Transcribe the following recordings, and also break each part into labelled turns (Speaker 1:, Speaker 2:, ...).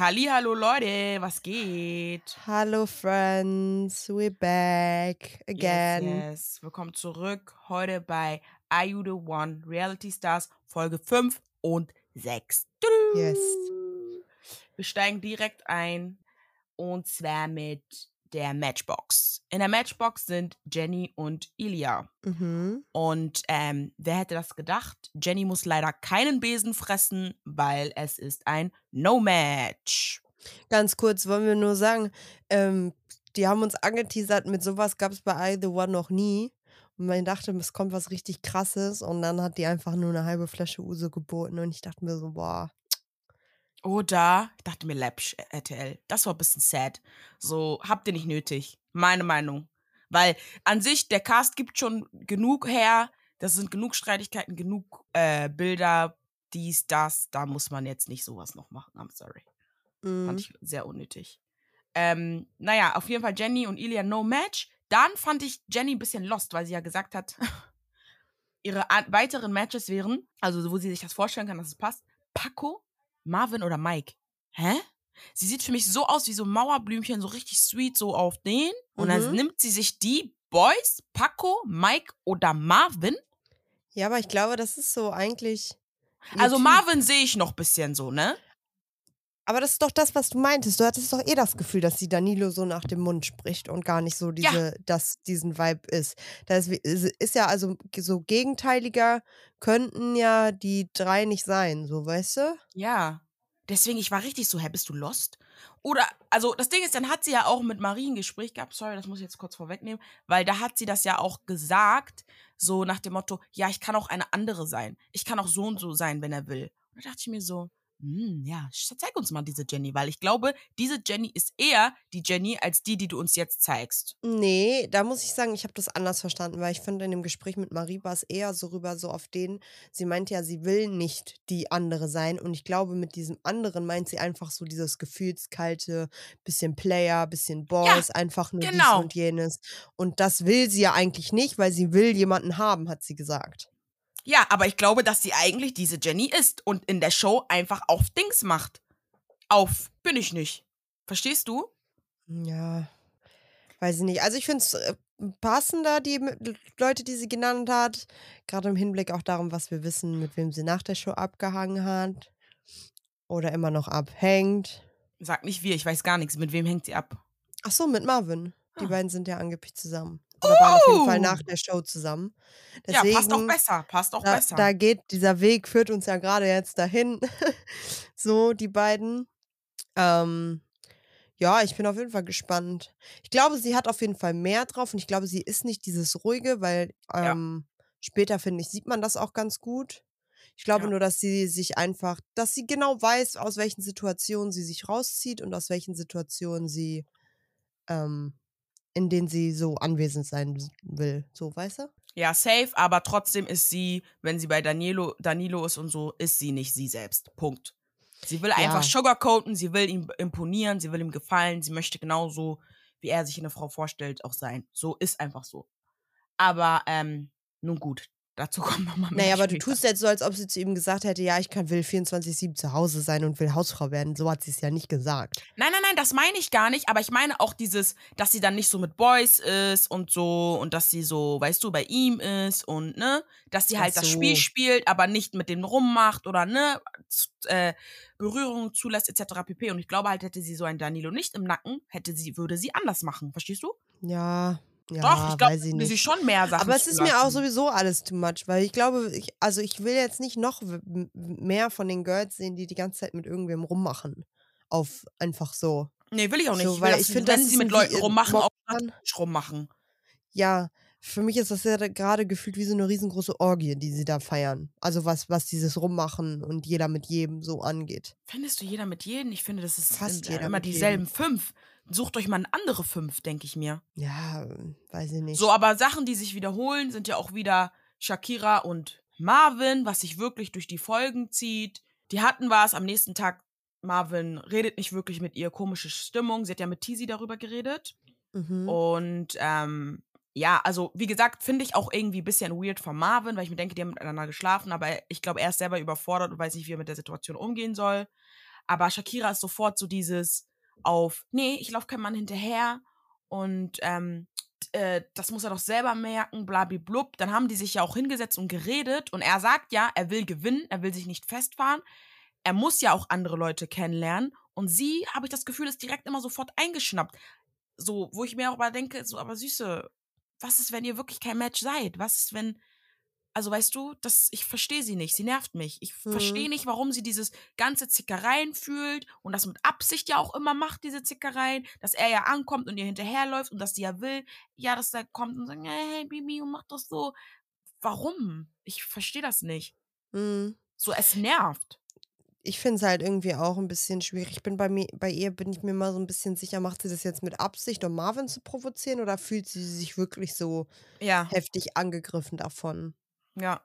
Speaker 1: Hallo Leute, was geht?
Speaker 2: Hallo Friends, we're back again.
Speaker 1: Yes, yes. Willkommen zurück heute bei Are You the One Reality Stars Folge 5 und 6.
Speaker 2: Yes.
Speaker 1: Wir steigen direkt ein und zwar mit der Matchbox. In der Matchbox sind Jenny und Ilya.
Speaker 2: Mhm.
Speaker 1: Und ähm, wer hätte das gedacht? Jenny muss leider keinen Besen fressen, weil es ist ein No-Match.
Speaker 2: Ganz kurz wollen wir nur sagen, ähm, die haben uns angeteasert, mit sowas gab es bei I The One noch nie. Und man dachte, es kommt was richtig krasses und dann hat die einfach nur eine halbe Flasche Uso geboten und ich dachte mir so, boah.
Speaker 1: Oder, ich dachte mir, Läppsch, RTL, das war ein bisschen sad. So, habt ihr nicht nötig. Meine Meinung. Weil an sich, der Cast gibt schon genug her. Das sind genug Streitigkeiten, genug äh, Bilder, dies, das. Da muss man jetzt nicht sowas noch machen. I'm sorry.
Speaker 2: Mhm.
Speaker 1: Fand ich sehr unnötig. Ähm, naja, auf jeden Fall Jenny und Ilya no match. Dann fand ich Jenny ein bisschen lost, weil sie ja gesagt hat, ihre weiteren Matches wären, also wo sie sich das vorstellen kann, dass es passt, Paco, Marvin oder Mike. Hä? Sie sieht für mich so aus wie so Mauerblümchen, so richtig sweet, so auf den. Und dann
Speaker 2: Mhm.
Speaker 1: nimmt sie sich die Boys, Paco, Mike oder Marvin.
Speaker 2: Ja, aber ich glaube, das ist so eigentlich.
Speaker 1: Also
Speaker 2: Typ.
Speaker 1: Marvin sehe ich noch ein bisschen so, ne?
Speaker 2: Aber das ist doch das, was du meintest. Du hattest doch eh das Gefühl, dass sie Danilo so nach dem Mund spricht und gar nicht so
Speaker 1: Ja.
Speaker 2: diese, dass diesen Vibe ist. Das ist ist ja also so gegenteiliger könnten ja die drei nicht sein, so weißt du?
Speaker 1: Ja. Deswegen, ich war richtig so, hä, bist du lost? Oder, also das Ding ist, dann hat sie ja auch mit Marie ein Gespräch gehabt, sorry, das muss ich jetzt kurz vorwegnehmen, weil da hat sie das ja auch gesagt, so nach dem Motto, ja, ich kann auch eine andere sein. Ich kann auch so und so sein, wenn er will. Und da dachte ich mir so, hm, ja, zeig uns mal diese Jenny, weil ich glaube, diese Jenny ist eher die Jenny als die, die du uns jetzt zeigst.
Speaker 2: Nee, da muss ich sagen, ich habe das anders verstanden, weil ich finde, in dem Gespräch mit Marie war es eher so rüber, so auf den, sie meinte ja, sie will nicht die andere sein. Und ich glaube, mit diesem anderen meint sie einfach so dieses gefühlskalte, bisschen Player, bisschen Boss, einfach nur dies
Speaker 1: genau.
Speaker 2: und jenes. Und das will sie ja eigentlich nicht, weil sie will jemanden haben, hat sie gesagt.
Speaker 1: Ja, aber ich glaube, dass sie eigentlich diese Jenny ist und in der Show einfach auf Dings macht. Auf bin ich nicht. Verstehst du?
Speaker 2: Ja, weiß ich nicht. Also ich finde es äh, passender, die Leute, die sie genannt hat. Gerade im Hinblick auch darum, was wir wissen, mit wem sie nach der Show abgehangen hat. Oder immer noch abhängt.
Speaker 1: Sag nicht wir, ich weiß gar nichts. Mit wem hängt sie ab?
Speaker 2: Ach so, mit Marvin. Die
Speaker 1: Ah.
Speaker 2: beiden sind ja angeblich zusammen. Oder waren auf jeden Fall
Speaker 1: Oh!
Speaker 2: nach der Show zusammen.
Speaker 1: ja, passt auch
Speaker 2: Deswegen,
Speaker 1: besser. Passt auch
Speaker 2: da,
Speaker 1: besser.
Speaker 2: da geht, dieser Weg führt uns ja gerade jetzt dahin. so, die beiden. Ähm, ja, ich bin auf jeden Fall gespannt. Ich glaube, sie hat auf jeden Fall mehr drauf und ich glaube, sie ist nicht dieses ruhige, weil
Speaker 1: Ja.
Speaker 2: ähm, später, finde ich, sieht man das auch ganz gut. Ich glaube
Speaker 1: Ja.
Speaker 2: nur, dass sie sich einfach, dass sie genau weiß, aus welchen Situationen sie sich rauszieht und aus welchen Situationen sie, ähm, in denen sie so anwesend sein will. So, weißt du?
Speaker 1: ja, safe, aber trotzdem ist sie, wenn sie bei Danilo, Danilo ist und so, ist sie nicht sie selbst. Punkt. Sie will einfach
Speaker 2: Ja.
Speaker 1: sugarcoaten, sie will ihm imponieren, sie will ihm gefallen, sie möchte genauso, wie er sich eine Frau vorstellt, auch sein. So ist einfach so. Aber, ähm, nun gut, dazu kommen wir mal mehr
Speaker 2: Naja, aber du
Speaker 1: später.
Speaker 2: tust jetzt so, als ob sie zu ihm gesagt hätte, ja, ich kann, will 24-7 zu Hause sein und will Hausfrau werden. So hat sie es ja nicht gesagt.
Speaker 1: Nein, nein, nein, das meine ich gar nicht, aber ich meine auch dieses, dass sie dann nicht so mit Boys ist und so und dass sie so, weißt du, bei ihm ist und ne, dass sie halt das Spiel
Speaker 2: so.
Speaker 1: spielt, aber nicht mit dem rummacht oder ne, äh, Berührungen zulässt etc. pp. Und ich glaube halt, hätte sie so einen Danilo nicht im Nacken, hätte sie, würde sie anders machen, verstehst du?
Speaker 2: Ja, ja,
Speaker 1: Doch, ich glaube, sie
Speaker 2: nicht.
Speaker 1: schon mehr Sachen
Speaker 2: Aber es ist mir auch sowieso alles too much, weil ich glaube, ich, also ich will jetzt nicht noch mehr von den Girls sehen, die die ganze Zeit mit irgendwem rummachen. Auf einfach so.
Speaker 1: Nee, will ich auch nicht.
Speaker 2: So,
Speaker 1: ich will,
Speaker 2: weil ich finde,
Speaker 1: wenn sie mit Leuten rummachen, auch strategisch rummachen.
Speaker 2: Ja, für mich ist das ja gerade gefühlt wie so eine riesengroße Orgie, die sie da feiern. Also was, was dieses Rummachen und jeder mit jedem so angeht.
Speaker 1: Findest du jeder mit jedem? Ich finde, das ist
Speaker 2: Fast jeder
Speaker 1: immer dieselben fünf. Sucht euch mal eine andere fünf, denke ich mir.
Speaker 2: Ja, weiß ich nicht.
Speaker 1: So, aber Sachen, die sich wiederholen, sind ja auch wieder Shakira und Marvin, was sich wirklich durch die Folgen zieht. Die hatten was am nächsten Tag. Marvin redet nicht wirklich mit ihr, komische Stimmung. Sie hat ja mit Tizi darüber geredet.
Speaker 2: Mhm.
Speaker 1: Und ähm, ja, also wie gesagt, finde ich auch irgendwie ein bisschen weird von Marvin, weil ich mir denke, die haben miteinander geschlafen, aber ich glaube, er ist selber überfordert und weiß nicht, wie er mit der Situation umgehen soll. Aber Shakira ist sofort so dieses auf, nee, ich laufe keinem Mann hinterher und ähm, äh, das muss er doch selber merken, blablablub. Dann haben die sich ja auch hingesetzt und geredet und er sagt ja, er will gewinnen, er will sich nicht festfahren. Er muss ja auch andere Leute kennenlernen und sie, habe ich das Gefühl, ist direkt immer sofort eingeschnappt. So, wo ich mir auch mal denke, so, aber Süße, was ist, wenn ihr wirklich kein Match seid? Was ist, wenn, also weißt du, das, ich verstehe sie nicht, sie nervt mich. Ich
Speaker 2: Mhm.
Speaker 1: verstehe nicht, warum sie dieses ganze Zickereien fühlt und das mit Absicht ja auch immer macht, diese Zickereien, dass er ja ankommt und ihr hinterherläuft und dass sie ja will, ja, dass er kommt und sagt, hey, Bibi, mach das so. Warum? Ich verstehe das nicht.
Speaker 2: Mhm.
Speaker 1: So, es nervt.
Speaker 2: Ich finde es halt irgendwie auch ein bisschen schwierig. Ich bin bei mir, bei ihr bin ich mir mal so ein bisschen sicher, macht sie das jetzt mit Absicht, um Marvin zu provozieren oder fühlt sie sich wirklich so
Speaker 1: Ja,
Speaker 2: heftig angegriffen davon?
Speaker 1: Ja.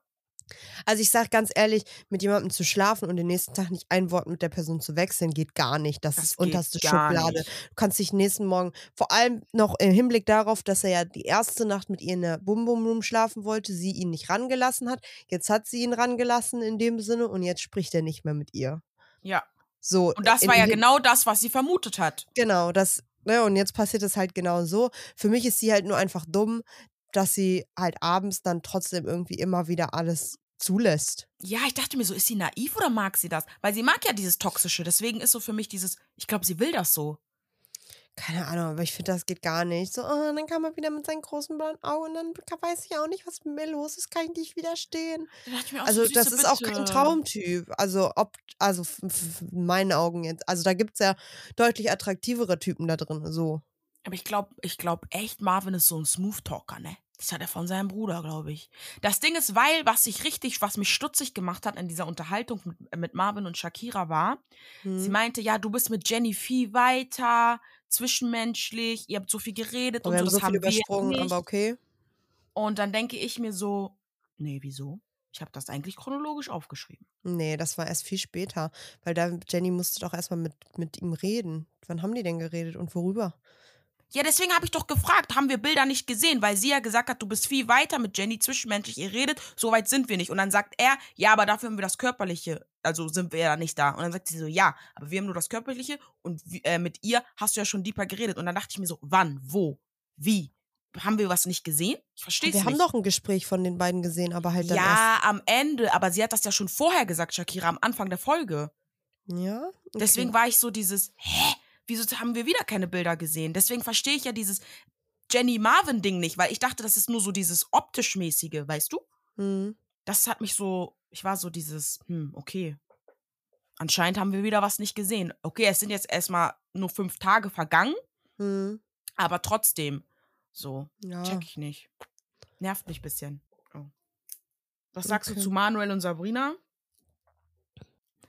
Speaker 2: Also ich sag ganz ehrlich, mit jemandem zu schlafen und den nächsten Tag nicht ein Wort mit der Person zu wechseln, geht gar nicht. Das,
Speaker 1: Das
Speaker 2: ist unterste Schublade.
Speaker 1: nicht.
Speaker 2: Du kannst dich nächsten Morgen, vor allem noch im Hinblick darauf, dass er ja die erste Nacht mit ihr in der Bum Bum Room schlafen wollte, sie ihn nicht rangelassen hat. Jetzt hat sie ihn rangelassen in dem Sinne und jetzt spricht er nicht mehr mit ihr.
Speaker 1: Ja.
Speaker 2: So,
Speaker 1: Und das war ja genau das, was sie vermutet hat.
Speaker 2: Genau, das, ne, und jetzt passiert es halt genau so. Für mich ist sie halt nur einfach dumm, dass sie halt abends dann trotzdem irgendwie immer wieder alles zulässt.
Speaker 1: Ja, ich dachte mir so, ist sie naiv oder mag sie das? Weil sie mag ja dieses Toxische. Deswegen ist so für mich dieses, ich glaube, sie will das so.
Speaker 2: Keine Ahnung, aber ich finde, das geht gar nicht. So, oh, dann kam er wieder mit seinen großen blauen Augen und dann weiß ich auch nicht, was mit mir los ist, kann ich nicht widerstehen.
Speaker 1: Da
Speaker 2: Also,
Speaker 1: so,
Speaker 2: das ist auch kein
Speaker 1: bitte.
Speaker 2: Traumtyp. Also, ob, also in meinen Augen jetzt. Also, da gibt es ja deutlich attraktivere Typen da drin. So.
Speaker 1: Aber ich glaube, ich glaube echt, Marvin ist so ein Smooth Talker, ne? Das hat er von seinem Bruder, glaube ich. Das Ding ist, weil, was ich richtig, was mich stutzig gemacht hat in dieser Unterhaltung mit, mit Marvin und Shakira war, sie
Speaker 2: Hm.
Speaker 1: meinte, ja, du bist mit Jenny viel weiter, zwischenmenschlich, ihr habt so viel geredet
Speaker 2: Aber
Speaker 1: und
Speaker 2: wir
Speaker 1: so,
Speaker 2: haben so
Speaker 1: das
Speaker 2: viel übersprungen,
Speaker 1: nicht.
Speaker 2: aber okay.
Speaker 1: Und dann denke ich mir so, nee, wieso? Ich habe das eigentlich chronologisch aufgeschrieben.
Speaker 2: Nee, das war erst viel später. Weil da Jenny musste doch erstmal mit, mit ihm reden. Wann haben die denn geredet und worüber?
Speaker 1: Ja, deswegen habe ich doch gefragt, haben wir Bilder nicht gesehen, weil sie ja gesagt hat, du bist viel weiter mit Jenny zwischenmenschlich, ihr redet, so weit sind wir nicht. Und dann sagt er, ja, aber dafür haben wir das Körperliche, also sind wir ja nicht da. Und dann sagt sie so, ja, aber wir haben nur das Körperliche und äh, mit ihr hast du ja schon deeper geredet. Und dann dachte ich mir so, wann, wo, wie? Haben wir was nicht gesehen? Ich verstehe es
Speaker 2: Wir
Speaker 1: nicht.
Speaker 2: haben doch ein Gespräch von den beiden gesehen, aber halt dann
Speaker 1: ja, am Ende, aber sie hat das ja schon vorher gesagt, Shakira, am Anfang der Folge.
Speaker 2: erst. Ja? Okay.
Speaker 1: Deswegen war ich so dieses, hä? Wieso haben wir wieder keine Bilder gesehen? Deswegen verstehe ich ja dieses Jenny Marvin-Ding nicht, weil ich dachte, das ist nur so dieses optisch-mäßige, weißt du?
Speaker 2: Hm.
Speaker 1: Das hat mich so, ich war so dieses, hm, okay. Anscheinend haben wir wieder was nicht gesehen. Okay, es sind jetzt erstmal nur fünf Tage vergangen,
Speaker 2: Hm.
Speaker 1: aber trotzdem, so,
Speaker 2: Ja.
Speaker 1: check ich nicht. Nervt mich ein bisschen. Oh. Was sagst
Speaker 2: Okay.
Speaker 1: du zu Manuel und Sabrina?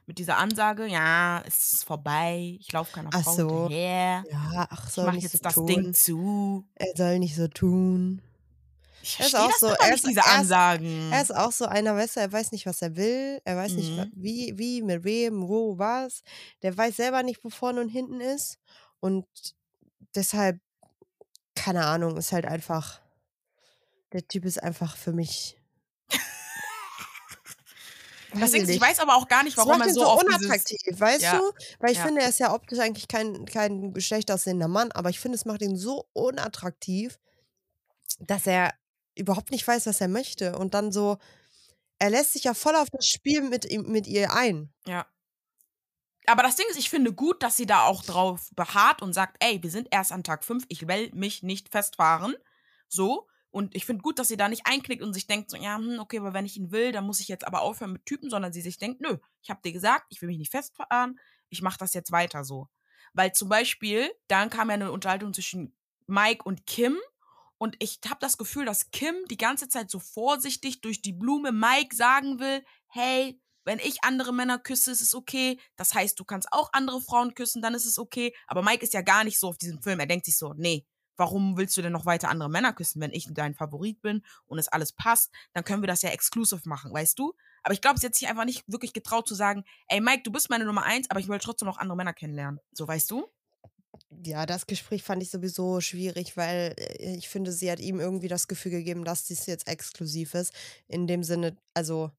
Speaker 1: Mit dieser Ansage, ja, es ist vorbei, ich laufe keiner
Speaker 2: Ach
Speaker 1: Frau
Speaker 2: so.
Speaker 1: hinterher.
Speaker 2: Ja, ach,
Speaker 1: Ich
Speaker 2: soll
Speaker 1: mach
Speaker 2: nicht
Speaker 1: jetzt
Speaker 2: so
Speaker 1: das
Speaker 2: tun.
Speaker 1: Ding zu.
Speaker 2: Er soll nicht so tun.
Speaker 1: Ich
Speaker 2: Er ist auch so- er
Speaker 1: nicht,
Speaker 2: ist-
Speaker 1: diese
Speaker 2: er ist-
Speaker 1: Ansagen.
Speaker 2: Er ist auch so einer, weißt du, er weiß nicht, was er will. Er weiß nicht,
Speaker 1: Mhm.
Speaker 2: wie, wie, mit wem, wo, was. Der weiß selber nicht, wo vorne und hinten ist. Und deshalb, keine Ahnung, ist halt einfach. Der Typ ist einfach für mich.
Speaker 1: Das Ding
Speaker 2: ich
Speaker 1: weiß aber auch gar nicht,
Speaker 2: Das
Speaker 1: warum
Speaker 2: macht
Speaker 1: er
Speaker 2: ihn
Speaker 1: so
Speaker 2: so
Speaker 1: auf dieses...
Speaker 2: unattraktiv, weißt
Speaker 1: Ja,
Speaker 2: du? Weil ich
Speaker 1: ja.
Speaker 2: finde, er ist ja optisch eigentlich kein, kein schlecht aussehender Mann, aber ich finde, es macht ihn so unattraktiv, dass er überhaupt nicht weiß, was er möchte. Und dann so, er lässt sich ja voll auf das Spiel mit, ihm, mit ihr ein.
Speaker 1: Ja. Aber das Ding ist, ich finde gut, dass sie da auch drauf beharrt und sagt, ey, wir sind erst an Tag 5, ich will mich nicht festfahren. So. Und ich finde gut, dass sie da nicht einknickt und sich denkt, so, ja, hm, okay, aber wenn ich ihn will, dann muss ich jetzt aber aufhören mit Typen, sondern sie sich denkt, nö, ich habe dir gesagt, ich will mich nicht festfahren, ich mache das jetzt weiter so. Weil zum Beispiel, dann kam ja eine Unterhaltung zwischen Mike und Kim und ich habe das Gefühl, dass Kim die ganze Zeit so vorsichtig durch die Blume Mike sagen will, hey, wenn ich andere Männer küsse, ist es okay. Das heißt, du kannst auch andere Frauen küssen, dann ist es okay. Aber Mike ist ja gar nicht so auf diesem Film. Er denkt sich so, nee, warum willst du denn noch weiter andere Männer küssen, wenn ich dein Favorit bin und es alles passt? Dann können wir das ja exclusive machen, weißt du? Aber ich glaube, sie hat sich einfach nicht wirklich getraut zu sagen, ey Mike, du bist meine Nummer eins, aber ich will trotzdem noch andere Männer kennenlernen. So, weißt du?
Speaker 2: Ja, das Gespräch fand ich sowieso schwierig, weil äh, ich finde, sie hat ihm irgendwie das Gefühl gegeben, dass dies jetzt exklusiv ist. In dem Sinne, also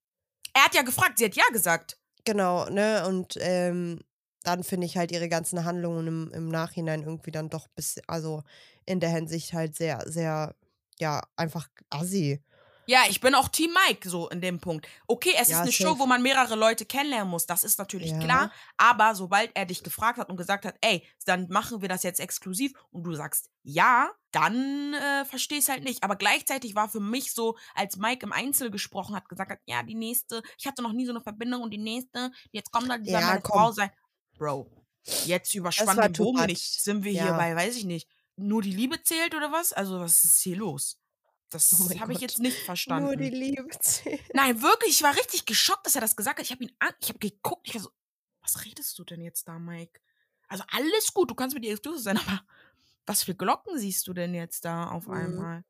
Speaker 1: Er hat ja gefragt, sie hat ja gesagt.
Speaker 2: Genau, ne? Und ähm, dann finde ich halt ihre ganzen Handlungen im, im Nachhinein irgendwie dann doch bis, also in der Hinsicht halt sehr, sehr, ja, einfach assi.
Speaker 1: Ja, ich bin auch Team Mike so in dem Punkt. Okay, es
Speaker 2: Ja,
Speaker 1: ist eine Show,
Speaker 2: safe.
Speaker 1: wo man mehrere Leute kennenlernen muss. Das ist natürlich
Speaker 2: Ja.
Speaker 1: klar. Aber sobald er dich gefragt hat und gesagt hat, ey, dann machen wir das jetzt exklusiv und du sagst ja, dann äh, verstehe ich halt nicht. Aber gleichzeitig war für mich so, als Mike im Einzel gesprochen hat, gesagt hat, ja, die nächste, ich hatte noch nie so eine Verbindung und die nächste, jetzt kommt dann dieser
Speaker 2: Ja,
Speaker 1: meine
Speaker 2: komm.
Speaker 1: Frau sein. Bro, jetzt überspann
Speaker 2: war
Speaker 1: den Bogen nicht. Sind wir hier
Speaker 2: Ja.
Speaker 1: bei, weiß ich nicht, nur die Liebe zählt oder was? Also, was ist hier los? Das
Speaker 2: Oh
Speaker 1: habe ich jetzt nicht verstanden.
Speaker 2: Nur die Liebe zählt.
Speaker 1: Nein, wirklich, ich war richtig geschockt, dass er das gesagt hat. Ich habe ihn an, ich habe geguckt, ich war so, was redest du denn jetzt da, Mike? Also alles gut, du kannst mit ihr exclusive sein, aber was für Glocken siehst du denn jetzt da auf
Speaker 2: Mhm.
Speaker 1: einmal?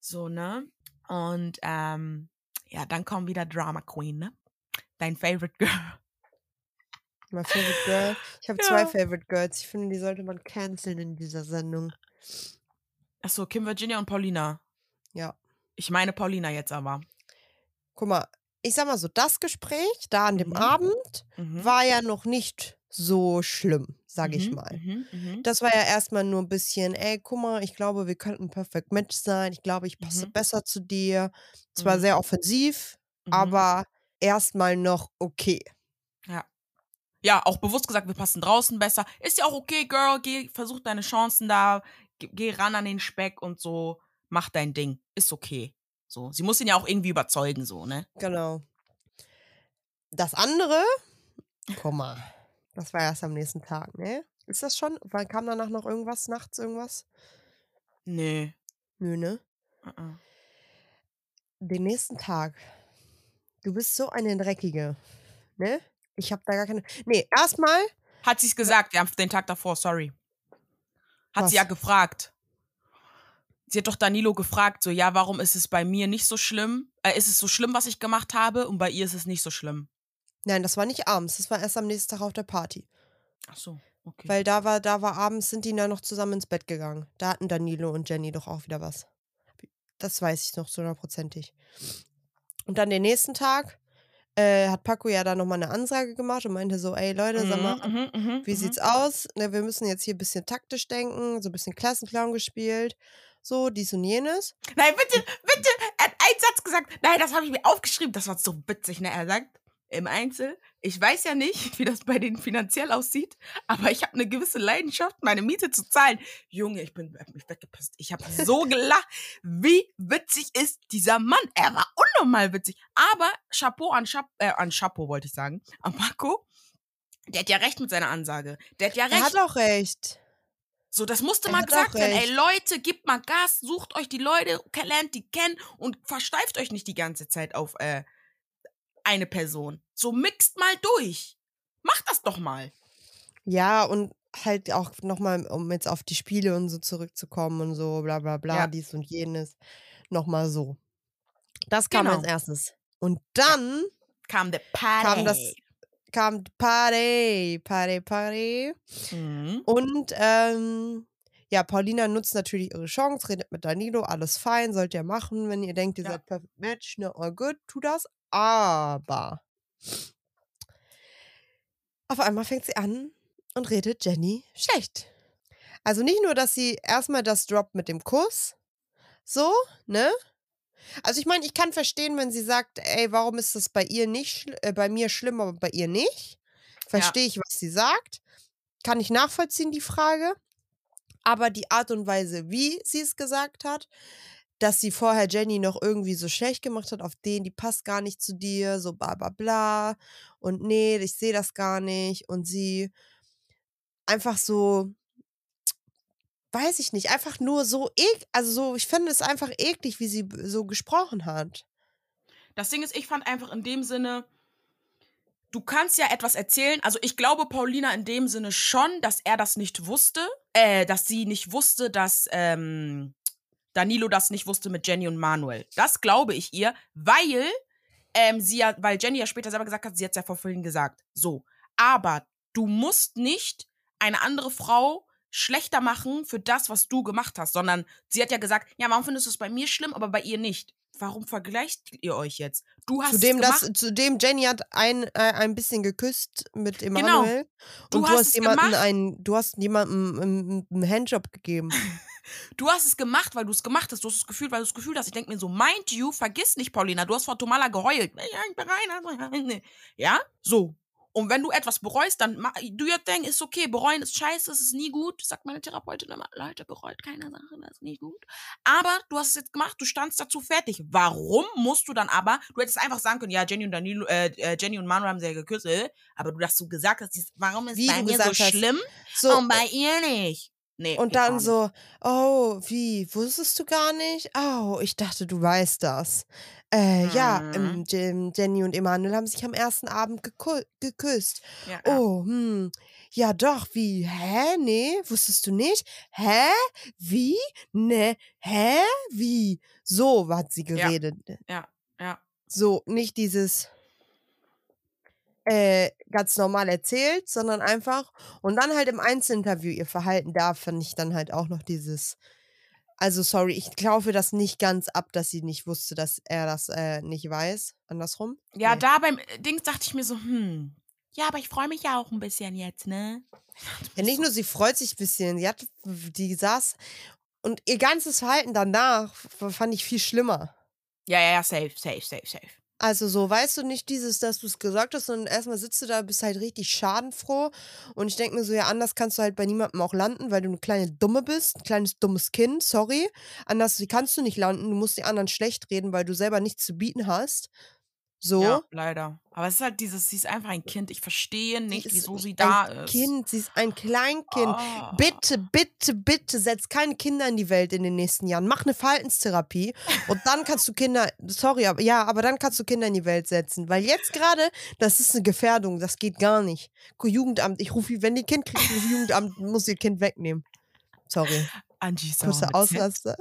Speaker 1: So, ne? Und ähm, ja, dann kommt wieder Drama Queen, ne? Dein Favorite Girl.
Speaker 2: My favorite girl. Ich habe
Speaker 1: Ja.
Speaker 2: zwei favorite girls. Ich finde, die sollte man canceln in dieser Sendung.
Speaker 1: Achso, Kim Virginia und Paulina.
Speaker 2: Ja.
Speaker 1: Ich meine Paulina jetzt aber.
Speaker 2: Guck mal, ich sag mal so, das Gespräch da an dem
Speaker 1: Mhm.
Speaker 2: Abend
Speaker 1: Mhm.
Speaker 2: war ja noch nicht so schlimm, sag ich
Speaker 1: Mhm,
Speaker 2: mal.
Speaker 1: Mhm, mhm.
Speaker 2: Das war ja erstmal nur ein bisschen, ey, guck mal, ich glaube, wir könnten ein Perfect Match sein. Ich glaube, ich passe
Speaker 1: Mhm.
Speaker 2: besser zu dir. Zwar sehr offensiv, aber erstmal noch okay.
Speaker 1: Ja. Auch bewusst gesagt, wir passen draußen besser. Ist ja auch okay, Girl. Geh, versuch deine Chancen da. Geh, geh ran an den Speck und so. Mach dein Ding. Ist okay. So. Sie muss ihn ja auch irgendwie überzeugen, so, ne?
Speaker 2: Genau. Das andere, guck mal, das war erst am nächsten Tag, ne? Ist das schon? Wann kam danach noch irgendwas? Nachts irgendwas?
Speaker 1: Nee.
Speaker 2: Nö, ne?
Speaker 1: Uh-uh.
Speaker 2: Den nächsten Tag. Du bist so eine Dreckige, ne? Ich hab da gar keine. Nee, erstmal,
Speaker 1: Hat sie's gesagt, ja, den Tag davor, sorry. Hat
Speaker 2: Was?
Speaker 1: sie ja gefragt. Sie hat doch Danilo gefragt, so, ja, warum ist es bei mir nicht so schlimm? Äh, ist es so schlimm, was ich gemacht habe? Und bei ihr ist es nicht so schlimm.
Speaker 2: nein, das war nicht abends, das war erst am nächsten Tag auf der Party.
Speaker 1: Ach so, okay.
Speaker 2: Weil da war, da war abends, sind die dann noch zusammen ins Bett gegangen. Da hatten Danilo und Jenny doch auch wieder was. Das weiß ich noch zu hundertprozentig. Und dann den nächsten Tag äh, hat Paco ja da nochmal eine Ansage gemacht und meinte so, ey Leute, sag mal,
Speaker 1: Mhm, mhm, mhm,
Speaker 2: wie
Speaker 1: mhm.
Speaker 2: sieht's aus? Ne, wir müssen jetzt hier ein bisschen taktisch denken, so ein bisschen Klassenclown gespielt, so dies und jenes.
Speaker 1: Nein, bitte, bitte. Er hat einen Satz gesagt. Nein, das habe ich mir aufgeschrieben. Das war so witzig. Ne? Er sagt im Einzel, ich weiß ja nicht, wie das bei denen finanziell aussieht, aber ich habe eine gewisse Leidenschaft, meine Miete zu zahlen. Junge, ich bin hab mich weggepisst. Ich habe so gelacht. Wie witzig ist dieser Mann? Er war unnormal witzig. Aber Chapeau an, Chap äh, an Chapeau, wollte ich sagen, an Paco. Der hat ja recht mit seiner Ansage. Der hat ja
Speaker 2: Er
Speaker 1: recht.
Speaker 2: hat auch recht.
Speaker 1: So, das musste
Speaker 2: Er
Speaker 1: mal gesagt werden. Ey. Leute, gebt mal Gas, sucht euch die Leute, lernt die kennen und versteift euch nicht die ganze Zeit auf äh, eine Person. So mixt mal durch. Macht das doch mal.
Speaker 2: Ja, und halt auch nochmal, um jetzt auf die Spiele und so zurückzukommen und so, bla bla bla,
Speaker 1: Ja.
Speaker 2: dies und jenes. Nochmal so. Das kam
Speaker 1: Genau.
Speaker 2: als erstes. Und dann
Speaker 1: Kam der Party.
Speaker 2: kam das, kam Party, Party, Party.
Speaker 1: Mhm.
Speaker 2: Und ähm, ja, Paulina nutzt natürlich ihre Chance, redet mit Danilo, alles fein, sollt ihr machen, wenn ihr denkt, ihr
Speaker 1: Ja.
Speaker 2: seid perfect match, ne, all good, tu das. Aber auf einmal fängt sie an und redet Jenny schlecht. Also nicht nur, dass sie erstmal das droppt mit dem Kuss, so, ne? Also ich meine, ich kann verstehen, wenn sie sagt, ey, warum ist das bei ihr nicht, äh, bei mir schlimm, aber bei ihr nicht? Verstehe ich, was sie sagt. Kann ich nachvollziehen, die Frage. Aber die Art und Weise, wie sie es gesagt hat, dass sie vorher Jenny noch irgendwie so schlecht gemacht hat, auf den, die passt gar nicht zu dir, so bla bla bla. Und nee, ich sehe das gar nicht. Und sie einfach so, weiß ich nicht, einfach nur so ek, also so, ich finde es einfach eklig, wie sie so gesprochen hat.
Speaker 1: Das Ding ist, ich fand einfach in dem Sinne, du kannst ja etwas erzählen. Also ich glaube Paulina in dem Sinne schon, dass er das nicht wusste. Äh, dass sie nicht wusste, dass ähm, Danilo das nicht wusste mit Jenny und Manuel. Das glaube ich ihr, weil ähm, sie ja, weil Jenny ja später selber gesagt hat, sie hat es ja vor vorhin gesagt. So. Aber du musst nicht eine andere Frau schlechter machen für das, was du gemacht hast, sondern sie hat ja gesagt, ja, warum findest du es bei mir schlimm, aber bei ihr nicht? Warum vergleicht ihr euch jetzt? Du hast
Speaker 2: Zudem,
Speaker 1: es gemacht.
Speaker 2: dass, zudem Jenny hat ein, äh, ein bisschen geküsst mit
Speaker 1: Genau.
Speaker 2: Emanuel.
Speaker 1: Du
Speaker 2: und
Speaker 1: hast
Speaker 2: du hast jemanden einen, du hast jemandem einen, einen Handjob gegeben.
Speaker 1: Du hast es gemacht, weil du es gemacht hast. Du hast es gefühlt, weil du es gefühlt hast. Ich denke mir so, mind you, vergiss nicht, Paulina, du hast vor Tomala geheult. Ja, ich bin rein. Ja, so. Und wenn du etwas bereust, dann do your thing, ist okay. Bereuen ist scheiße, es ist nie gut. Sagt meine Therapeutin immer, Leute, bereut keine Sache, das ist nie gut. Aber du hast es jetzt gemacht, du standst dazu fertig. Warum musst du dann aber, du hättest einfach sagen können, ja, Jenny und Danilo, äh, äh, Jenny und Manu haben sehr geküsst, aber du hast so gesagt hast, dieses, warum ist
Speaker 2: Wie
Speaker 1: bei mir so
Speaker 2: hast.
Speaker 1: schlimm
Speaker 2: So,
Speaker 1: und bei ihr nicht? Nee,
Speaker 2: und dann so, oh, wie, wusstest du gar nicht? Oh, ich dachte, du weißt das. Äh, ja,
Speaker 1: Mhm.
Speaker 2: ähm, Jen- Jenny und Emanuel haben sich am ersten Abend gekü geküsst.
Speaker 1: Ja, ja.
Speaker 2: Oh, hm. Ja, doch, wie? Hä? Nee, wusstest du nicht? Hä? Wie? Ne, hä? Wie? So hat sie
Speaker 1: Ja.
Speaker 2: geredet.
Speaker 1: Ja, ja.
Speaker 2: So, nicht dieses äh, ganz normal erzählt, sondern einfach und dann halt im Einzelinterview ihr Verhalten da fand ich dann halt auch noch dieses also sorry, ich kaufe das nicht ganz ab, dass sie nicht wusste, dass er das äh, nicht weiß. Andersrum?
Speaker 1: Ja,
Speaker 2: Nee.
Speaker 1: da beim äh, Dings dachte ich mir so, hm. Ja, aber ich freue mich ja auch ein bisschen jetzt, ne?
Speaker 2: Ja, nicht nur sie freut sich ein bisschen, sie hat, die saß und ihr ganzes Verhalten danach fand ich viel schlimmer.
Speaker 1: Ja, ja, ja, safe, safe, safe, safe.
Speaker 2: Also so, weißt du nicht dieses, dass du es gesagt hast, sondern erstmal sitzt du da, bist halt richtig schadenfroh und ich denke mir so, ja, anders kannst du halt bei niemandem auch landen, weil du eine kleine Dumme bist, ein kleines dummes Kind, sorry. Anders kannst du nicht landen, du musst die anderen schlecht reden, weil du selber nichts zu bieten hast. So.
Speaker 1: Ja, leider. Aber es ist halt dieses, sie ist einfach ein Kind. Ich verstehe
Speaker 2: Sie
Speaker 1: nicht,
Speaker 2: ist
Speaker 1: wieso sie
Speaker 2: ein
Speaker 1: da ist.
Speaker 2: Kind, sie ist ein Kleinkind.
Speaker 1: Oh.
Speaker 2: Bitte, bitte, bitte, setz keine Kinder in die Welt in den nächsten Jahren. Mach eine Verhaltenstherapie und dann kannst du Kinder, sorry, aber ja, aber dann kannst du Kinder in die Welt setzen. Weil jetzt gerade, das ist eine Gefährdung, das geht gar nicht. Jugendamt, ich rufe, wenn die ein Kind kriegt, rufe Jugendamt, muss ihr Kind wegnehmen. Sorry.
Speaker 1: Angie sauer. Z.
Speaker 2: Ausraster.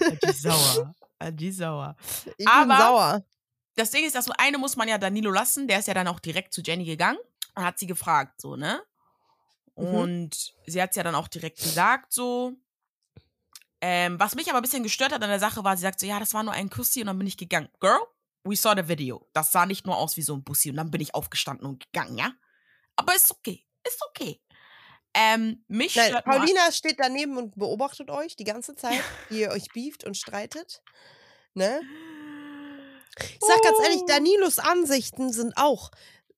Speaker 1: Angie sauer. Angie sauer.
Speaker 2: Ich bin
Speaker 1: Aber-
Speaker 2: sauer.
Speaker 1: Das Ding ist, das eine muss man ja Danilo lassen. Der ist ja dann auch direkt zu Jenny gegangen und hat sie gefragt, so, ne?
Speaker 2: Mhm.
Speaker 1: Und sie hat es ja dann auch direkt gesagt, so. Ähm, was mich aber ein bisschen gestört hat an der Sache war, sie sagt so, ja, das war nur ein Kussi und dann bin ich gegangen. Girl, we saw the video. Das sah nicht nur aus wie so ein Bussi und dann bin ich aufgestanden und gegangen, ja? Aber ist okay. Ist okay. Ähm, mich
Speaker 2: Nein,
Speaker 1: stört
Speaker 2: Paulina steht daneben und beobachtet euch die ganze Zeit, wie ihr euch beeft und streitet. Ne? Ich sag ganz ehrlich,
Speaker 1: Oh.
Speaker 2: Danilos Ansichten sind auch.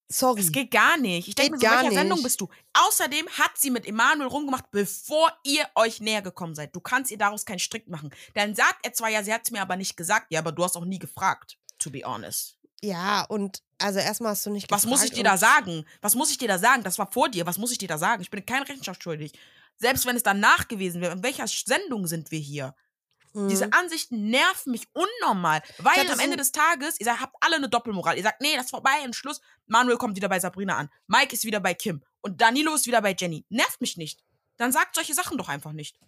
Speaker 2: Sorry.
Speaker 1: Es geht gar nicht. Ich denke mir so,
Speaker 2: gar
Speaker 1: welcher Sendung bist du? Außerdem hat sie mit Emanuel rumgemacht, bevor ihr euch näher gekommen seid. Du kannst ihr daraus keinen Strick machen. Dann sagt er zwar, ja, sie hat es mir aber nicht gesagt. Ja, aber du hast auch nie gefragt, to be honest.
Speaker 2: Ja, und also erstmal hast du nicht
Speaker 1: Was muss ich
Speaker 2: gefragt
Speaker 1: dir da sagen? Was muss ich dir da sagen? Das war vor dir. Was muss ich dir da sagen? Ich bin keine Rechenschaft schuldig. Selbst wenn es danach gewesen wäre, in welcher Sendung sind wir hier?
Speaker 2: Mhm.
Speaker 1: Diese Ansichten nerven mich unnormal. Weil am Ende des Tages, ihr sagt, habt alle eine Doppelmoral. Ihr sagt, nee, das ist vorbei und Schluss. Manuel kommt wieder bei Sabrina an. Mike ist wieder bei Kim. Und Danilo ist wieder bei Jenny. Nervt mich nicht. Dann sagt solche Sachen doch einfach nicht.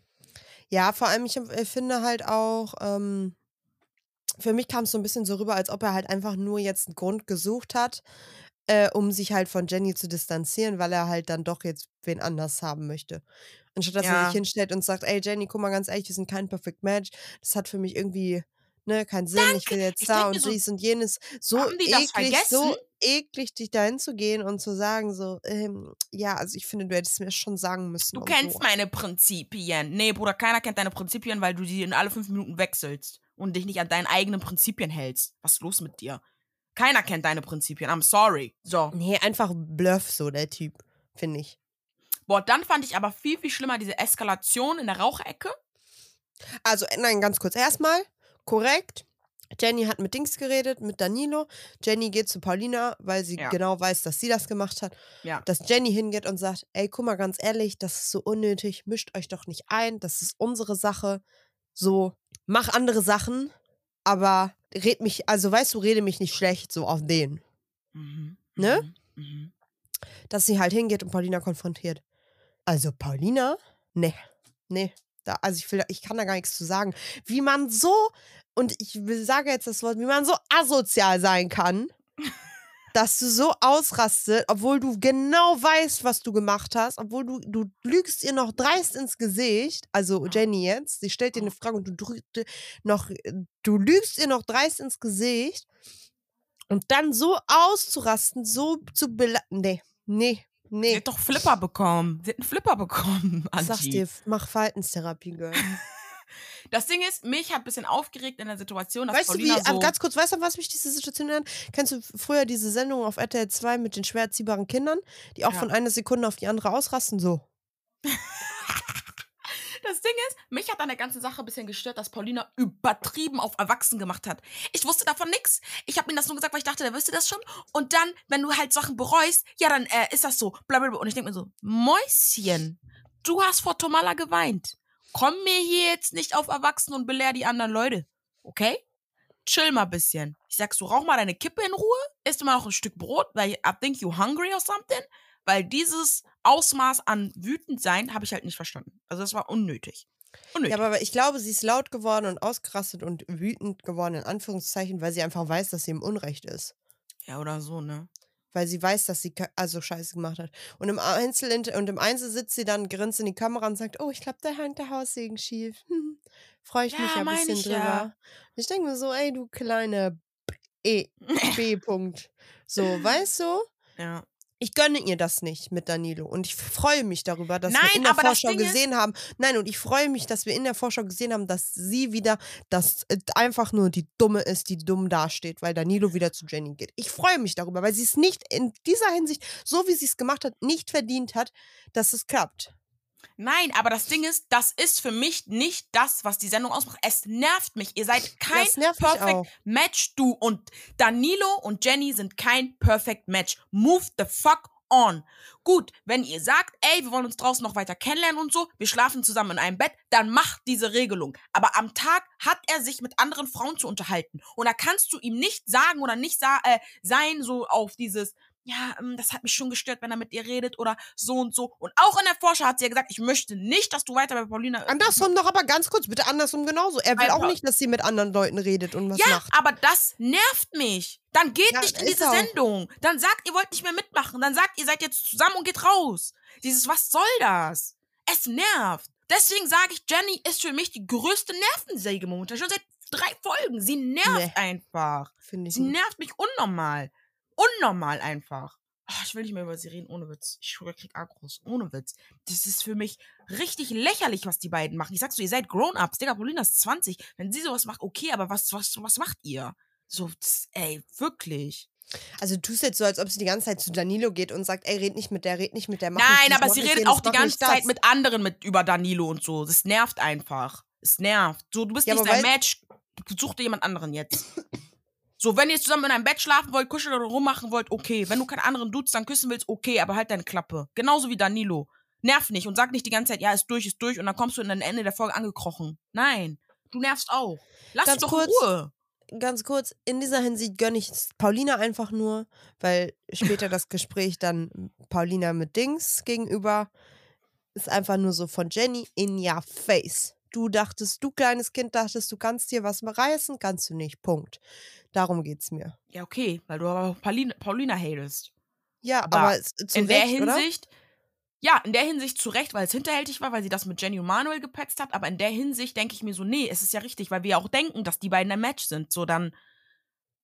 Speaker 2: Ja, vor allem, ich äh, finde halt auch, ähm, für mich kam es so ein bisschen so rüber, als ob er halt einfach nur jetzt einen Grund gesucht hat, äh, um sich halt von Jenny zu distanzieren, weil er halt dann doch jetzt wen anders haben möchte. Anstatt dass er
Speaker 1: Ja.
Speaker 2: sich hinstellt und sagt, ey Jenny, guck mal ganz ehrlich, wir sind kein Perfect Match. Das hat für mich irgendwie, ne, keinen Sinn. Ich will jetzt
Speaker 1: Ich
Speaker 2: da und
Speaker 1: so,
Speaker 2: dies und jenes. So eklig, so eklig, dich dahin zu gehen und zu sagen, so, ähm, ja, also ich finde, du hättest mir schon sagen müssen.
Speaker 1: Du kennst
Speaker 2: so.
Speaker 1: meine Prinzipien. Nee, Bruder, keiner kennt deine Prinzipien, weil du die in alle fünf Minuten wechselst und dich nicht an deinen eigenen Prinzipien hältst. Was ist los mit dir? Keiner kennt deine Prinzipien. I'm sorry. So.
Speaker 2: Nee, einfach Bluff, so der Typ, finde ich.
Speaker 1: Boah, dann fand ich aber viel, viel schlimmer diese Eskalation in der Rauchecke.
Speaker 2: Also, äh, nein, ganz kurz. Erstmal, korrekt. Jenny hat mit Dings geredet, mit Danilo. Jenny geht zu Paulina, weil sie
Speaker 1: Ja.
Speaker 2: genau weiß, dass sie das gemacht hat.
Speaker 1: Ja.
Speaker 2: Dass Jenny hingeht und sagt, ey, guck mal, ganz ehrlich, das ist so unnötig, mischt euch doch nicht ein, das ist unsere Sache. So, mach andere Sachen, aber red mich, also weißt du, rede mich nicht schlecht, so auf den.
Speaker 1: Mhm.
Speaker 2: Ne?
Speaker 1: Mhm. Mhm.
Speaker 2: Dass sie halt hingeht und Paulina konfrontiert. Also Paulina? Nee. Nee. Da, also ich will, ich kann da gar nichts zu sagen. Wie man so, und ich sage jetzt das Wort, wie man so asozial sein kann. dass du so ausrastet, obwohl du genau weißt, was du gemacht hast, obwohl du, du lügst ihr noch dreist ins Gesicht, also Jenny jetzt, sie stellt dir eine Frage und du drückst noch, du lügst ihr noch dreist ins Gesicht und dann so auszurasten, so zu belasten, nee, nee,
Speaker 1: Sie
Speaker 2: nee.
Speaker 1: hat doch Flipper bekommen. Sie hat einen Flipper bekommen, Angie.
Speaker 2: dir, mach Verhaltenstherapie, Girl.
Speaker 1: Das Ding ist, mich hat ein bisschen aufgeregt in der Situation, dass
Speaker 2: Weißt du, wie,
Speaker 1: Paulina so...
Speaker 2: ganz kurz, weißt du, was mich diese Situation erinnert? Kennst du früher diese Sendung auf RTL 2 mit den schwer erziehbaren Kindern, die auch
Speaker 1: Ja.
Speaker 2: von einer Sekunde auf die andere ausrasten? So.
Speaker 1: Das Ding ist, mich hat an der ganzen Sache ein bisschen gestört, dass Paulina übertrieben auf Erwachsen gemacht hat. Ich wusste davon nichts. Ich habe ihm das nur gesagt, weil ich dachte, der wüsste das schon. Und dann, wenn du halt Sachen bereust, ja, dann äh, ist das so. Blablabla. Und ich denke mir so, Mäuschen, du hast vor Tomala geweint. Komm mir hier jetzt nicht auf Erwachsen und belehr die anderen Leute. Okay? Chill mal ein bisschen. Ich sag so, rauch mal deine Kippe in Ruhe, isst du mal noch ein Stück Brot, weil I think you hungry or something. Weil dieses Ausmaß an wütend sein habe ich halt nicht verstanden. Also das war unnötig. Unnötig.
Speaker 2: Ja, aber ich glaube, sie ist laut geworden und ausgerastet und wütend geworden, in Anführungszeichen, weil sie einfach weiß, dass sie im Unrecht ist.
Speaker 1: Ja, oder so, ne?
Speaker 2: Weil sie weiß, dass sie also Scheiße gemacht hat. Und im Einzel und im Einzel sitzt sie dann, grinst in die Kamera und sagt, oh, ich glaube, da hängt der Haussegen schief. Hm. Freue ich
Speaker 1: Ja,
Speaker 2: mich ein bisschen
Speaker 1: ich
Speaker 2: drüber.
Speaker 1: ja.
Speaker 2: Und ich denke mir so, ey, du kleine B, B Punkt. So, weißt du?
Speaker 1: Ja.
Speaker 2: Ich gönne ihr das nicht mit Danilo. Und ich freue mich darüber, dass wir
Speaker 1: Nein,
Speaker 2: in der
Speaker 1: das
Speaker 2: Vorschau gesehen haben. Nein, und ich freue mich, dass wir in der Vorschau gesehen haben, dass sie wieder, dass äh, einfach nur die Dumme ist, die dumm dasteht, weil Danilo wieder zu Jenny geht. Ich freue mich darüber, weil sie es nicht in dieser Hinsicht, so wie sie es gemacht hat, nicht verdient hat, dass es klappt.
Speaker 1: Nein, aber das Ding ist, das ist für mich nicht das, was die Sendung ausmacht. Es nervt mich. Ihr seid kein Perfect. Match. Du und Danilo und Jenny sind kein Perfect Match. Move the fuck on. Gut, wenn ihr sagt, ey, wir wollen uns draußen noch weiter kennenlernen und so, wir schlafen zusammen in einem Bett, dann macht diese Regelung. Aber am Tag hat er sich mit anderen Frauen zu unterhalten. Und da kannst du ihm nicht sagen oder nicht sa äh, sein, so auf dieses, ja, ähm, das hat mich schon gestört, wenn er mit ihr redet oder so und so. Und auch in der Vorschau hat sie ja gesagt, ich möchte nicht, dass du weiter bei Paulina.
Speaker 2: Andersrum doch aber ganz kurz, bitte andersrum genauso. Er will auch nicht, dass sie mit anderen Leuten redet und was
Speaker 1: ja,
Speaker 2: macht.
Speaker 1: aber das nervt mich. Dann geht
Speaker 2: Ja,
Speaker 1: nicht in diese
Speaker 2: auch.
Speaker 1: Sendung. Dann sagt, ihr wollt nicht mehr mitmachen. Dann sagt, ihr seid jetzt zusammen und geht raus. Dieses, was soll das? Es nervt. Deswegen sage ich, Jenny ist für mich die größte Nervensäge momentan. Schon seit drei Folgen. Sie nervt
Speaker 2: Nee.
Speaker 1: einfach.
Speaker 2: Finde ich
Speaker 1: Sie nervt mich unnormal. Unnormal einfach. Ah, ich will nicht mehr über sie reden, ohne Witz. Ich schwöre, krieg Agros. Ohne Witz. Das ist für mich richtig lächerlich, was die beiden machen. Ich sag so, ihr seid Grown-Ups. Digga, Paulina ist 20. Wenn sie sowas macht, okay, aber was, was, was macht ihr? So, das, ey, wirklich.
Speaker 2: Also du tust jetzt so, als ob sie die ganze Zeit zu Danilo geht und sagt, ey, red nicht mit der, red nicht mit der. Mach
Speaker 1: Nein, aber sie redet auch die ganze. Zeit mit anderen mit über Danilo und so. Das nervt einfach. Es nervt. So, du bist
Speaker 2: Ja,
Speaker 1: nicht sein Match. Such dir jemand anderen jetzt. So, wenn ihr zusammen in einem Bett schlafen wollt, kuscheln oder rummachen wollt, okay. Wenn du keinen anderen Dudes dann küssen willst, okay, aber halt deine Klappe. Genauso wie Danilo. Nerv nicht und sag nicht die ganze Zeit, ja, ist durch, ist durch und dann kommst du in am Ende der Folge angekrochen. Nein, du nervst auch. Lass
Speaker 2: Ganz
Speaker 1: doch in
Speaker 2: kurz,
Speaker 1: Ruhe.
Speaker 2: Ganz kurz, in dieser Hinsicht gönne ich Paulina einfach nur, weil später das Gespräch dann Paulina mit Dings gegenüber ist einfach nur so von Jenny in your face. Du dachtest, du kleines Kind dachtest, du kannst dir was reißen, kannst du nicht. Punkt. Darum geht's mir.
Speaker 1: Ja, okay, weil du aber Paulina, Paulina hatest.
Speaker 2: Ja,
Speaker 1: Aber
Speaker 2: aber, zu
Speaker 1: in der
Speaker 2: Recht, oder?
Speaker 1: Hinsicht, ja, in der Hinsicht zu Recht, weil es hinterhältig war, weil sie das mit Jenny und Manuel gepetzt hat, aber in der Hinsicht denke ich mir so, nee, es ist ja richtig, weil wir ja auch denken, dass die beiden ein Match sind. So dann,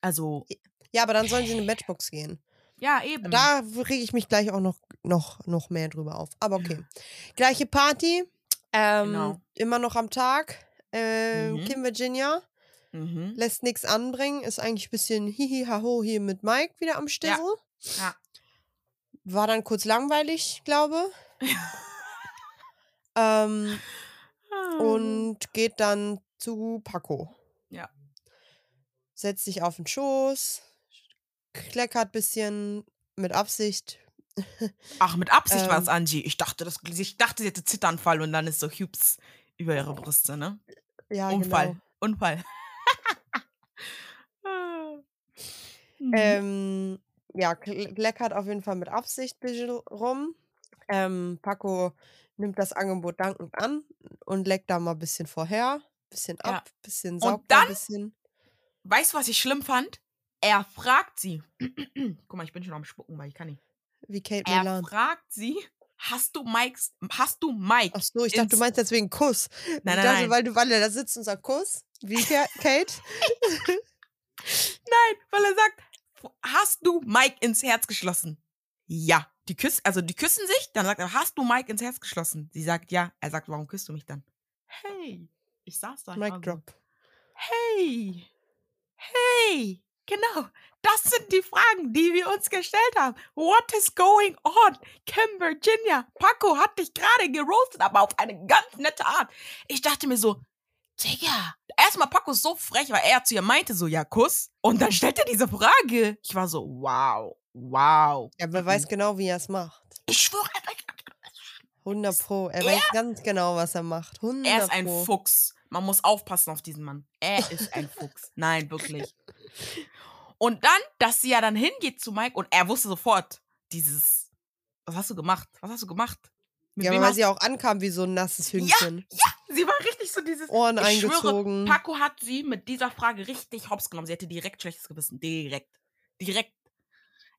Speaker 1: also,
Speaker 2: Ja, aber dann sollen sie in eine Matchbox gehen.
Speaker 1: ja, eben.
Speaker 2: Da rege ich mich gleich auch noch, noch, noch mehr drüber auf. Aber okay. Gleiche Party. Ähm,
Speaker 1: Genau.
Speaker 2: Immer noch am Tag. Äh,
Speaker 1: Mhm.
Speaker 2: Kim Virginia
Speaker 1: Mhm.
Speaker 2: lässt nichts anbringen. Ist eigentlich ein bisschen hihi haho hier mit Mike wieder am Stissel.
Speaker 1: Ja.
Speaker 2: War dann kurz langweilig, glaube. ähm, und geht dann zu Paco.
Speaker 1: Ja.
Speaker 2: Setzt sich auf den Schoß, kleckert bisschen mit Absicht.
Speaker 1: Ach, mit Absicht war es
Speaker 2: ähm,
Speaker 1: Angie. Ich dachte, das, ich dachte, sie hätte Zitternfall und dann ist so Hübs über ihre Brüste, ne?
Speaker 2: Ja,
Speaker 1: Unfall.
Speaker 2: genau.
Speaker 1: Unfall. Mhm.
Speaker 2: Ähm, ja, kle- kleckert auf jeden Fall mit Absicht ein bisschen rum. Ähm, Paco nimmt das Angebot dankend an und leckt da mal ein bisschen vorher, bisschen
Speaker 1: Ja.
Speaker 2: ab, bisschen
Speaker 1: Und
Speaker 2: saugt ein
Speaker 1: dann?
Speaker 2: bisschen.
Speaker 1: weißt du, was ich schlimm fand? Er fragt sie. Guck mal, ich bin schon am Spucken, weil ich kann nicht.
Speaker 2: Wie Kate
Speaker 1: Er
Speaker 2: Milan.
Speaker 1: fragt sie, hast du Mikes, hast du Mike?
Speaker 2: Ach so, ich dachte, du
Speaker 1: ins-
Speaker 2: meinst deswegen Kuss.
Speaker 1: Nein,
Speaker 2: ich
Speaker 1: nein,
Speaker 2: dachte,
Speaker 1: nein.
Speaker 2: weil du, weil er da sitzt und sagt Kuss. Wie Ka- Kate?
Speaker 1: Nein, weil er sagt, hast du Mike ins Herz geschlossen? Ja. Die küssen, also die küssen sich, dann sagt er, hast du Mike ins Herz geschlossen? Sie sagt ja. Er sagt, warum küsst du mich dann? Hey. Ich saß da.
Speaker 2: Mic
Speaker 1: war so,
Speaker 2: drop.
Speaker 1: Hey. Hey. Genau. Das sind die Fragen, die wir uns gestellt haben. What is going on? Kim Virginia, Paco hat dich gerade geroastet, aber auf eine ganz nette Art. Ich dachte mir so, Digga. Erstmal Paco ist so frech, weil er zu ihr meinte so, ja, Kuss. Und dann stellt er diese Frage. Ich war so, wow, wow.
Speaker 2: Ja, wer weiß genau, wie er es macht.
Speaker 1: Ich schwöre, er weiß
Speaker 2: 100 Pro. Er weiß ganz genau, was er macht. 100
Speaker 1: Er ist ein
Speaker 2: Pro.
Speaker 1: Fuchs. Man muss aufpassen auf diesen Mann. Er ist ein Fuchs. Nein, wirklich. Und dann, dass sie ja dann hingeht zu Mike und er wusste sofort, dieses, was hast du gemacht? Was hast du gemacht? Mit
Speaker 2: Ja, weil
Speaker 1: hast
Speaker 2: sie auch ankam wie so ein nasses Hühnchen.
Speaker 1: Sie war richtig so dieses.
Speaker 2: Ohren
Speaker 1: ich schwöre,
Speaker 2: eingezogen.
Speaker 1: Paco hat sie mit dieser Frage richtig hops genommen. Sie hatte direkt schlechtes Gewissen. Direkt. Direkt.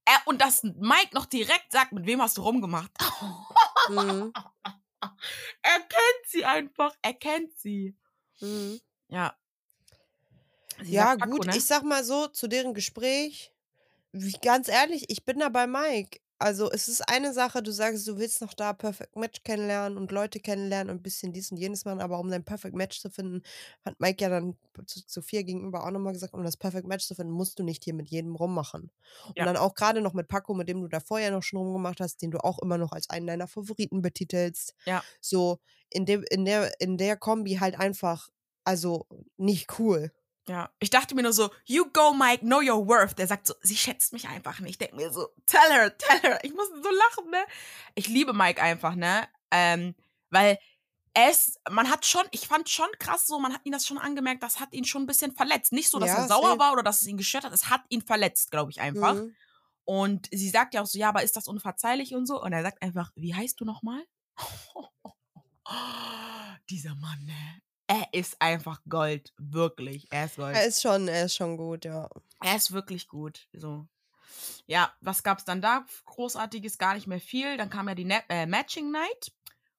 Speaker 1: Er, und dass Mike noch direkt sagt, mit wem hast du rumgemacht?
Speaker 2: Mhm.
Speaker 1: er kennt sie einfach. Er kennt sie.
Speaker 2: Mhm.
Speaker 1: Ja. Sie
Speaker 2: Ja,
Speaker 1: Paco,
Speaker 2: gut,
Speaker 1: ne?
Speaker 2: ich sag mal so, zu deren Gespräch, wie, ganz ehrlich, ich bin da bei Mike. Also, es ist eine Sache, du sagst, du willst noch da Perfect Match kennenlernen und Leute kennenlernen und ein bisschen dies und jenes machen, aber um dein Perfect Match zu finden, hat Mike ja dann zu Sophia gegenüber auch nochmal gesagt, um das Perfect Match zu finden, musst du nicht hier mit jedem rummachen. Und
Speaker 1: Ja.
Speaker 2: dann auch gerade noch mit Paco, mit dem du da vorher noch schon rumgemacht hast, den du auch immer noch als einen deiner Favoriten betitelst.
Speaker 1: Ja.
Speaker 2: So, in, dem, in, der, in der Kombi halt einfach, also nicht cool.
Speaker 1: Ja, ich dachte mir nur so, you go, Mike, know your worth. Der sagt so, sie schätzt mich einfach nicht. Ich denke mir so, tell her, tell her. Ich muss so lachen, ne? Ich liebe Mike einfach, ne? Ähm, weil es, man hat schon, ich fand schon krass so, man hat ihn das schon angemerkt, das hat ihn schon ein bisschen verletzt. Nicht so, dass
Speaker 2: Ja,
Speaker 1: er sauer war oder dass es ihn gestört hat, es hat ihn verletzt, glaube ich einfach.
Speaker 2: Mhm.
Speaker 1: Und sie sagt ja auch so, ja, aber ist das unverzeihlich und so? Und er sagt einfach, wie heißt du nochmal? Dieser Mann, ne? Er ist einfach Gold, wirklich. Er ist Gold.
Speaker 2: Er ist schon, er ist schon gut, ja.
Speaker 1: Er ist wirklich gut. So. Ja, was gab's dann da? Großartiges, gar nicht mehr viel. Dann kam ja die Net äh, Matching Night,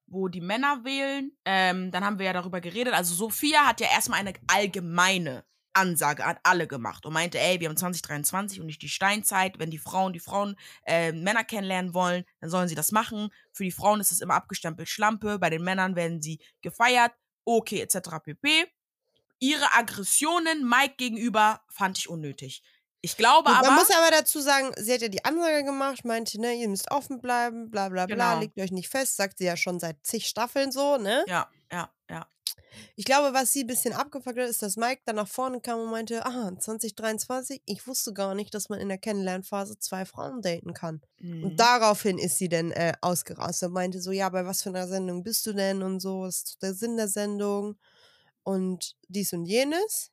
Speaker 1: wo die Männer wählen. Ähm, dann haben wir ja darüber geredet. Also Sophia hat ja erstmal eine allgemeine Ansage an alle gemacht und meinte, ey, wir haben 2023 und nicht die Steinzeit. Wenn die Frauen die Frauen äh, Männer kennenlernen wollen, dann sollen sie das machen. Für die Frauen ist es immer abgestempelt Schlampe. Bei den Männern werden sie gefeiert. Okay, etc. pp. Ihre Aggressionen Mike gegenüber fand ich unnötig. Ich glaube
Speaker 2: Gut,
Speaker 1: aber.
Speaker 2: man muss aber dazu sagen, sie hat ja die Ansage gemacht, meinte, ne, ihr müsst offen bleiben, bla bla bla,
Speaker 1: Genau.
Speaker 2: legt euch nicht fest, sagt sie ja schon seit zig Staffeln so, ne?
Speaker 1: ja, ja, ja.
Speaker 2: Ich glaube, was sie ein bisschen abgefuckt hat, ist, dass Mike dann nach vorne kam und meinte, ah, 2023, ich wusste gar nicht, dass man in der Kennenlernphase zwei Frauen daten kann.
Speaker 1: Mhm.
Speaker 2: Und daraufhin ist sie dann äh, ausgerastet und meinte so, ja, bei was für einer Sendung bist du denn und so, was ist der Sinn der Sendung und dies und jenes.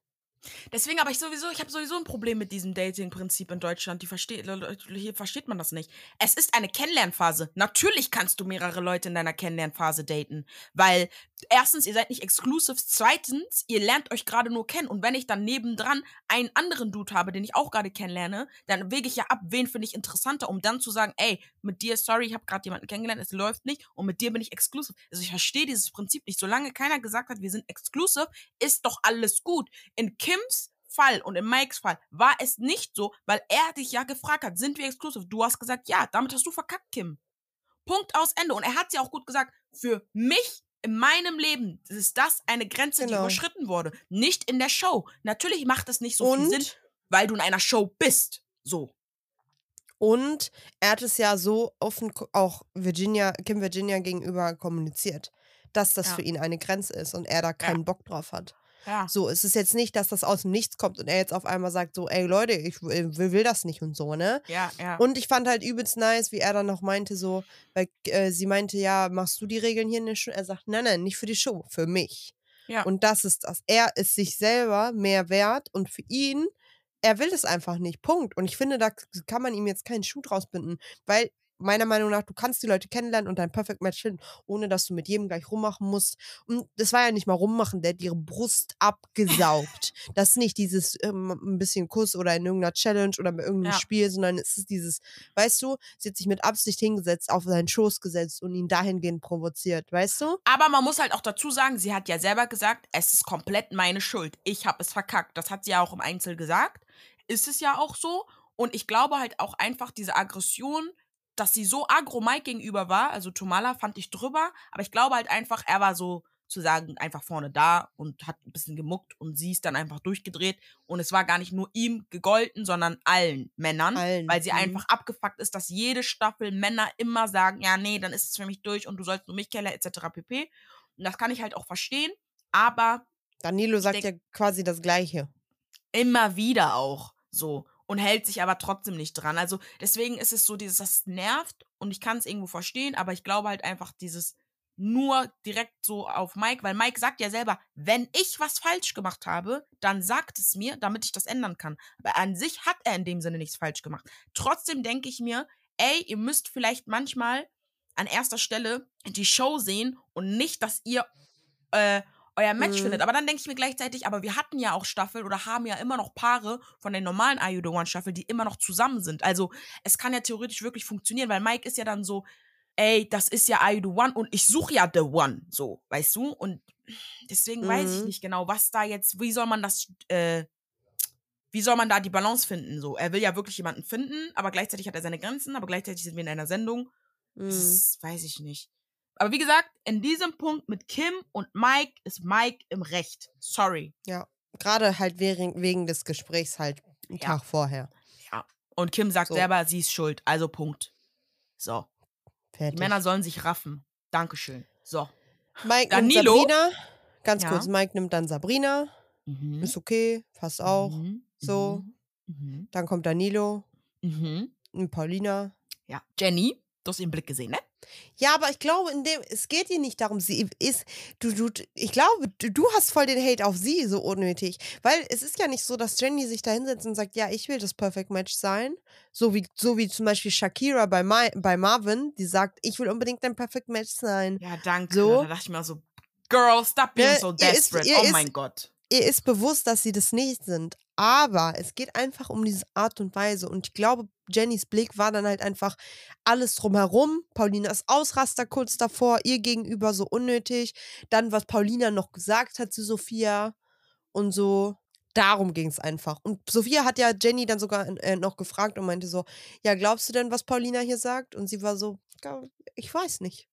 Speaker 1: Deswegen aber ich sowieso, ich habe sowieso ein Problem mit diesem Dating-Prinzip in Deutschland. Die versteht, hier versteht man das nicht. Es ist eine Kennenlernphase. Natürlich kannst du mehrere Leute in deiner Kennenlernphase daten, weil erstens ihr seid nicht exclusive, zweitens ihr lernt euch gerade nur kennen und wenn ich dann nebendran einen anderen Dude habe, den ich auch gerade kennenlerne, dann wege ich ja ab, wen finde ich interessanter, um dann zu sagen, ey, mit dir sorry, ich habe gerade jemanden kennengelernt, es läuft nicht und mit dir bin ich exclusive. Also ich verstehe dieses Prinzip nicht. Solange keiner gesagt hat, wir sind exclusive, ist doch alles gut. In Kims Fall und in Mikes Fall war es nicht so, weil er dich ja gefragt hat, sind wir exclusive? Du hast gesagt, ja, damit hast du verkackt, Kim. Punkt aus Ende. Und er hat ja auch gut gesagt, für mich in meinem Leben ist das eine Grenze, die
Speaker 2: Genau.
Speaker 1: überschritten wurde. Nicht in der Show. Natürlich macht es nicht so viel
Speaker 2: Und
Speaker 1: Sinn, weil du in einer Show bist. So.
Speaker 2: Und er hat es ja so offen auch Virginia, Kim Virginia gegenüber kommuniziert, dass das
Speaker 1: Ja.
Speaker 2: für ihn eine Grenze ist und er da keinen Bock drauf hat.
Speaker 1: Ja.
Speaker 2: So, es ist jetzt nicht, dass das aus dem Nichts kommt und er jetzt auf einmal sagt so, ey Leute, ich will, will, will das nicht und so, ne?
Speaker 1: Ja, ja.
Speaker 2: Und ich fand halt übelst nice, wie er dann noch meinte so, weil äh, sie meinte, ja, machst du die Regeln hier in der Show? Er sagt, nein, nein, nicht für die Show, für mich.
Speaker 1: ja.
Speaker 2: Und das ist das. Er ist sich selber mehr wert und für ihn, er will es einfach nicht. Punkt. Und ich finde, da kann man ihm jetzt keinen Schuh draus binden, weil meiner Meinung nach, du kannst die Leute kennenlernen und dein Perfect Match finden, ohne dass du mit jedem gleich rummachen musst. Und das war ja nicht mal rummachen, der hat ihre Brust abgesaugt. das ist nicht dieses ähm, ein bisschen Kuss oder in irgendeiner Challenge oder bei irgendeinem
Speaker 1: Ja.
Speaker 2: Spiel, sondern es ist dieses, weißt du, sie hat sich mit Absicht hingesetzt, auf seinen Schoß gesetzt und ihn dahingehend provoziert, weißt du?
Speaker 1: Aber man muss halt auch dazu sagen, sie hat ja selber gesagt, es ist komplett meine Schuld. Ich habe es verkackt. Das hat sie ja auch im Einzel gesagt. Ist es ja auch so. Und ich glaube halt auch einfach diese Aggression, dass sie so aggro Mike gegenüber war, also Tomala fand ich drüber, aber ich glaube halt einfach, er war so zu sagen, einfach vorne da und hat ein bisschen gemuckt und sie ist dann einfach durchgedreht und es war gar nicht nur ihm gegolten, sondern allen Männern,
Speaker 2: Allen,
Speaker 1: weil sie
Speaker 2: mhm.
Speaker 1: einfach abgefuckt ist, dass jede Staffel Männer immer sagen, ja, nee, dann ist es für mich durch und du sollst nur mich kennen, etc. pp. Und das kann ich halt auch verstehen, aber
Speaker 2: Danilo sagt
Speaker 1: denk-
Speaker 2: ja quasi das Gleiche.
Speaker 1: immer wieder auch so und hält sich aber trotzdem nicht dran. Also deswegen ist es so dieses, das nervt und ich kann es irgendwo verstehen, aber ich glaube halt einfach dieses nur direkt so auf Mike, weil Mike sagt ja selber, wenn ich was falsch gemacht habe, dann sagt es mir, damit ich das ändern kann. Aber an sich hat er in dem Sinne nichts falsch gemacht. Trotzdem denke ich mir, ey, ihr müsst vielleicht manchmal an erster Stelle die Show sehen und nicht, dass ihr äh, euer Match
Speaker 2: Mhm.
Speaker 1: findet. Aber dann denke ich mir gleichzeitig, aber wir hatten ja auch Staffeln oder haben ja immer noch Paare von den normalen The One Staffel, die immer noch zusammen sind. Also es kann ja theoretisch wirklich funktionieren, weil Mike ist ja dann so, ey, das ist ja The One und ich suche ja The One, so, weißt du? Und deswegen weiß ich
Speaker 2: Mhm.
Speaker 1: nicht genau, was da jetzt, wie soll man das, äh, wie soll man da die Balance finden? So, er will ja wirklich jemanden finden, aber gleichzeitig hat er seine Grenzen, aber gleichzeitig sind wir in einer Sendung. Das
Speaker 2: Mhm.
Speaker 1: ist, weiß ich nicht. Aber wie gesagt, in diesem Punkt mit Kim und Mike ist Mike im Recht. Sorry.
Speaker 2: Gerade halt wegen, wegen des Gesprächs halt einen
Speaker 1: Ja.
Speaker 2: Tag vorher.
Speaker 1: Und Kim sagt
Speaker 2: So.
Speaker 1: selber, sie ist schuld. Also Punkt. So. Die
Speaker 2: Fertig.
Speaker 1: Männer sollen sich raffen. Dankeschön. So.
Speaker 2: Mike
Speaker 1: Danilo.
Speaker 2: nimmt Sabrina. Ganz
Speaker 1: Ja.
Speaker 2: kurz, Mike nimmt dann Sabrina.
Speaker 1: Mhm.
Speaker 2: Ist okay, passt auch.
Speaker 1: Mhm.
Speaker 2: So.
Speaker 1: Mhm.
Speaker 2: Dann kommt Danilo
Speaker 1: Mhm.
Speaker 2: und Paulina.
Speaker 1: Ja. Jenny, du hast ihren Blick gesehen, ne?
Speaker 2: Ja, aber ich glaube, in dem, es geht ihr nicht darum, sie ist, du, du, ich glaube, du, du hast voll den Hate auf sie so unnötig. Weil es ist ja nicht so, dass Jenny sich da hinsetzt und sagt, ja, ich will das Perfect Match sein. So wie, so wie zum Beispiel Shakira bei, Ma bei Marvin, die sagt, ich will unbedingt ein Perfect Match sein.
Speaker 1: Ja, danke.
Speaker 2: So.
Speaker 1: Da dachte ich mir so, Girl, stop being
Speaker 2: Ne,
Speaker 1: so
Speaker 2: ist-
Speaker 1: desperate.
Speaker 2: ihr
Speaker 1: oh
Speaker 2: ist-
Speaker 1: mein Gott.
Speaker 2: ihr ist bewusst, dass sie das nicht sind. Aber es geht einfach um diese Art und Weise. Und ich glaube, Jennys Blick war dann halt einfach alles drumherum. Paulinas Ausraster kurz davor, ihr gegenüber so unnötig. Dann, was Paulina noch gesagt hat zu Sophia und so. Darum ging es einfach. Und Sophia hat ja Jenny dann sogar äh, noch gefragt und meinte so: Ja, glaubst du denn, was Paulina hier sagt? Und sie war so: "Ja, Ich weiß nicht.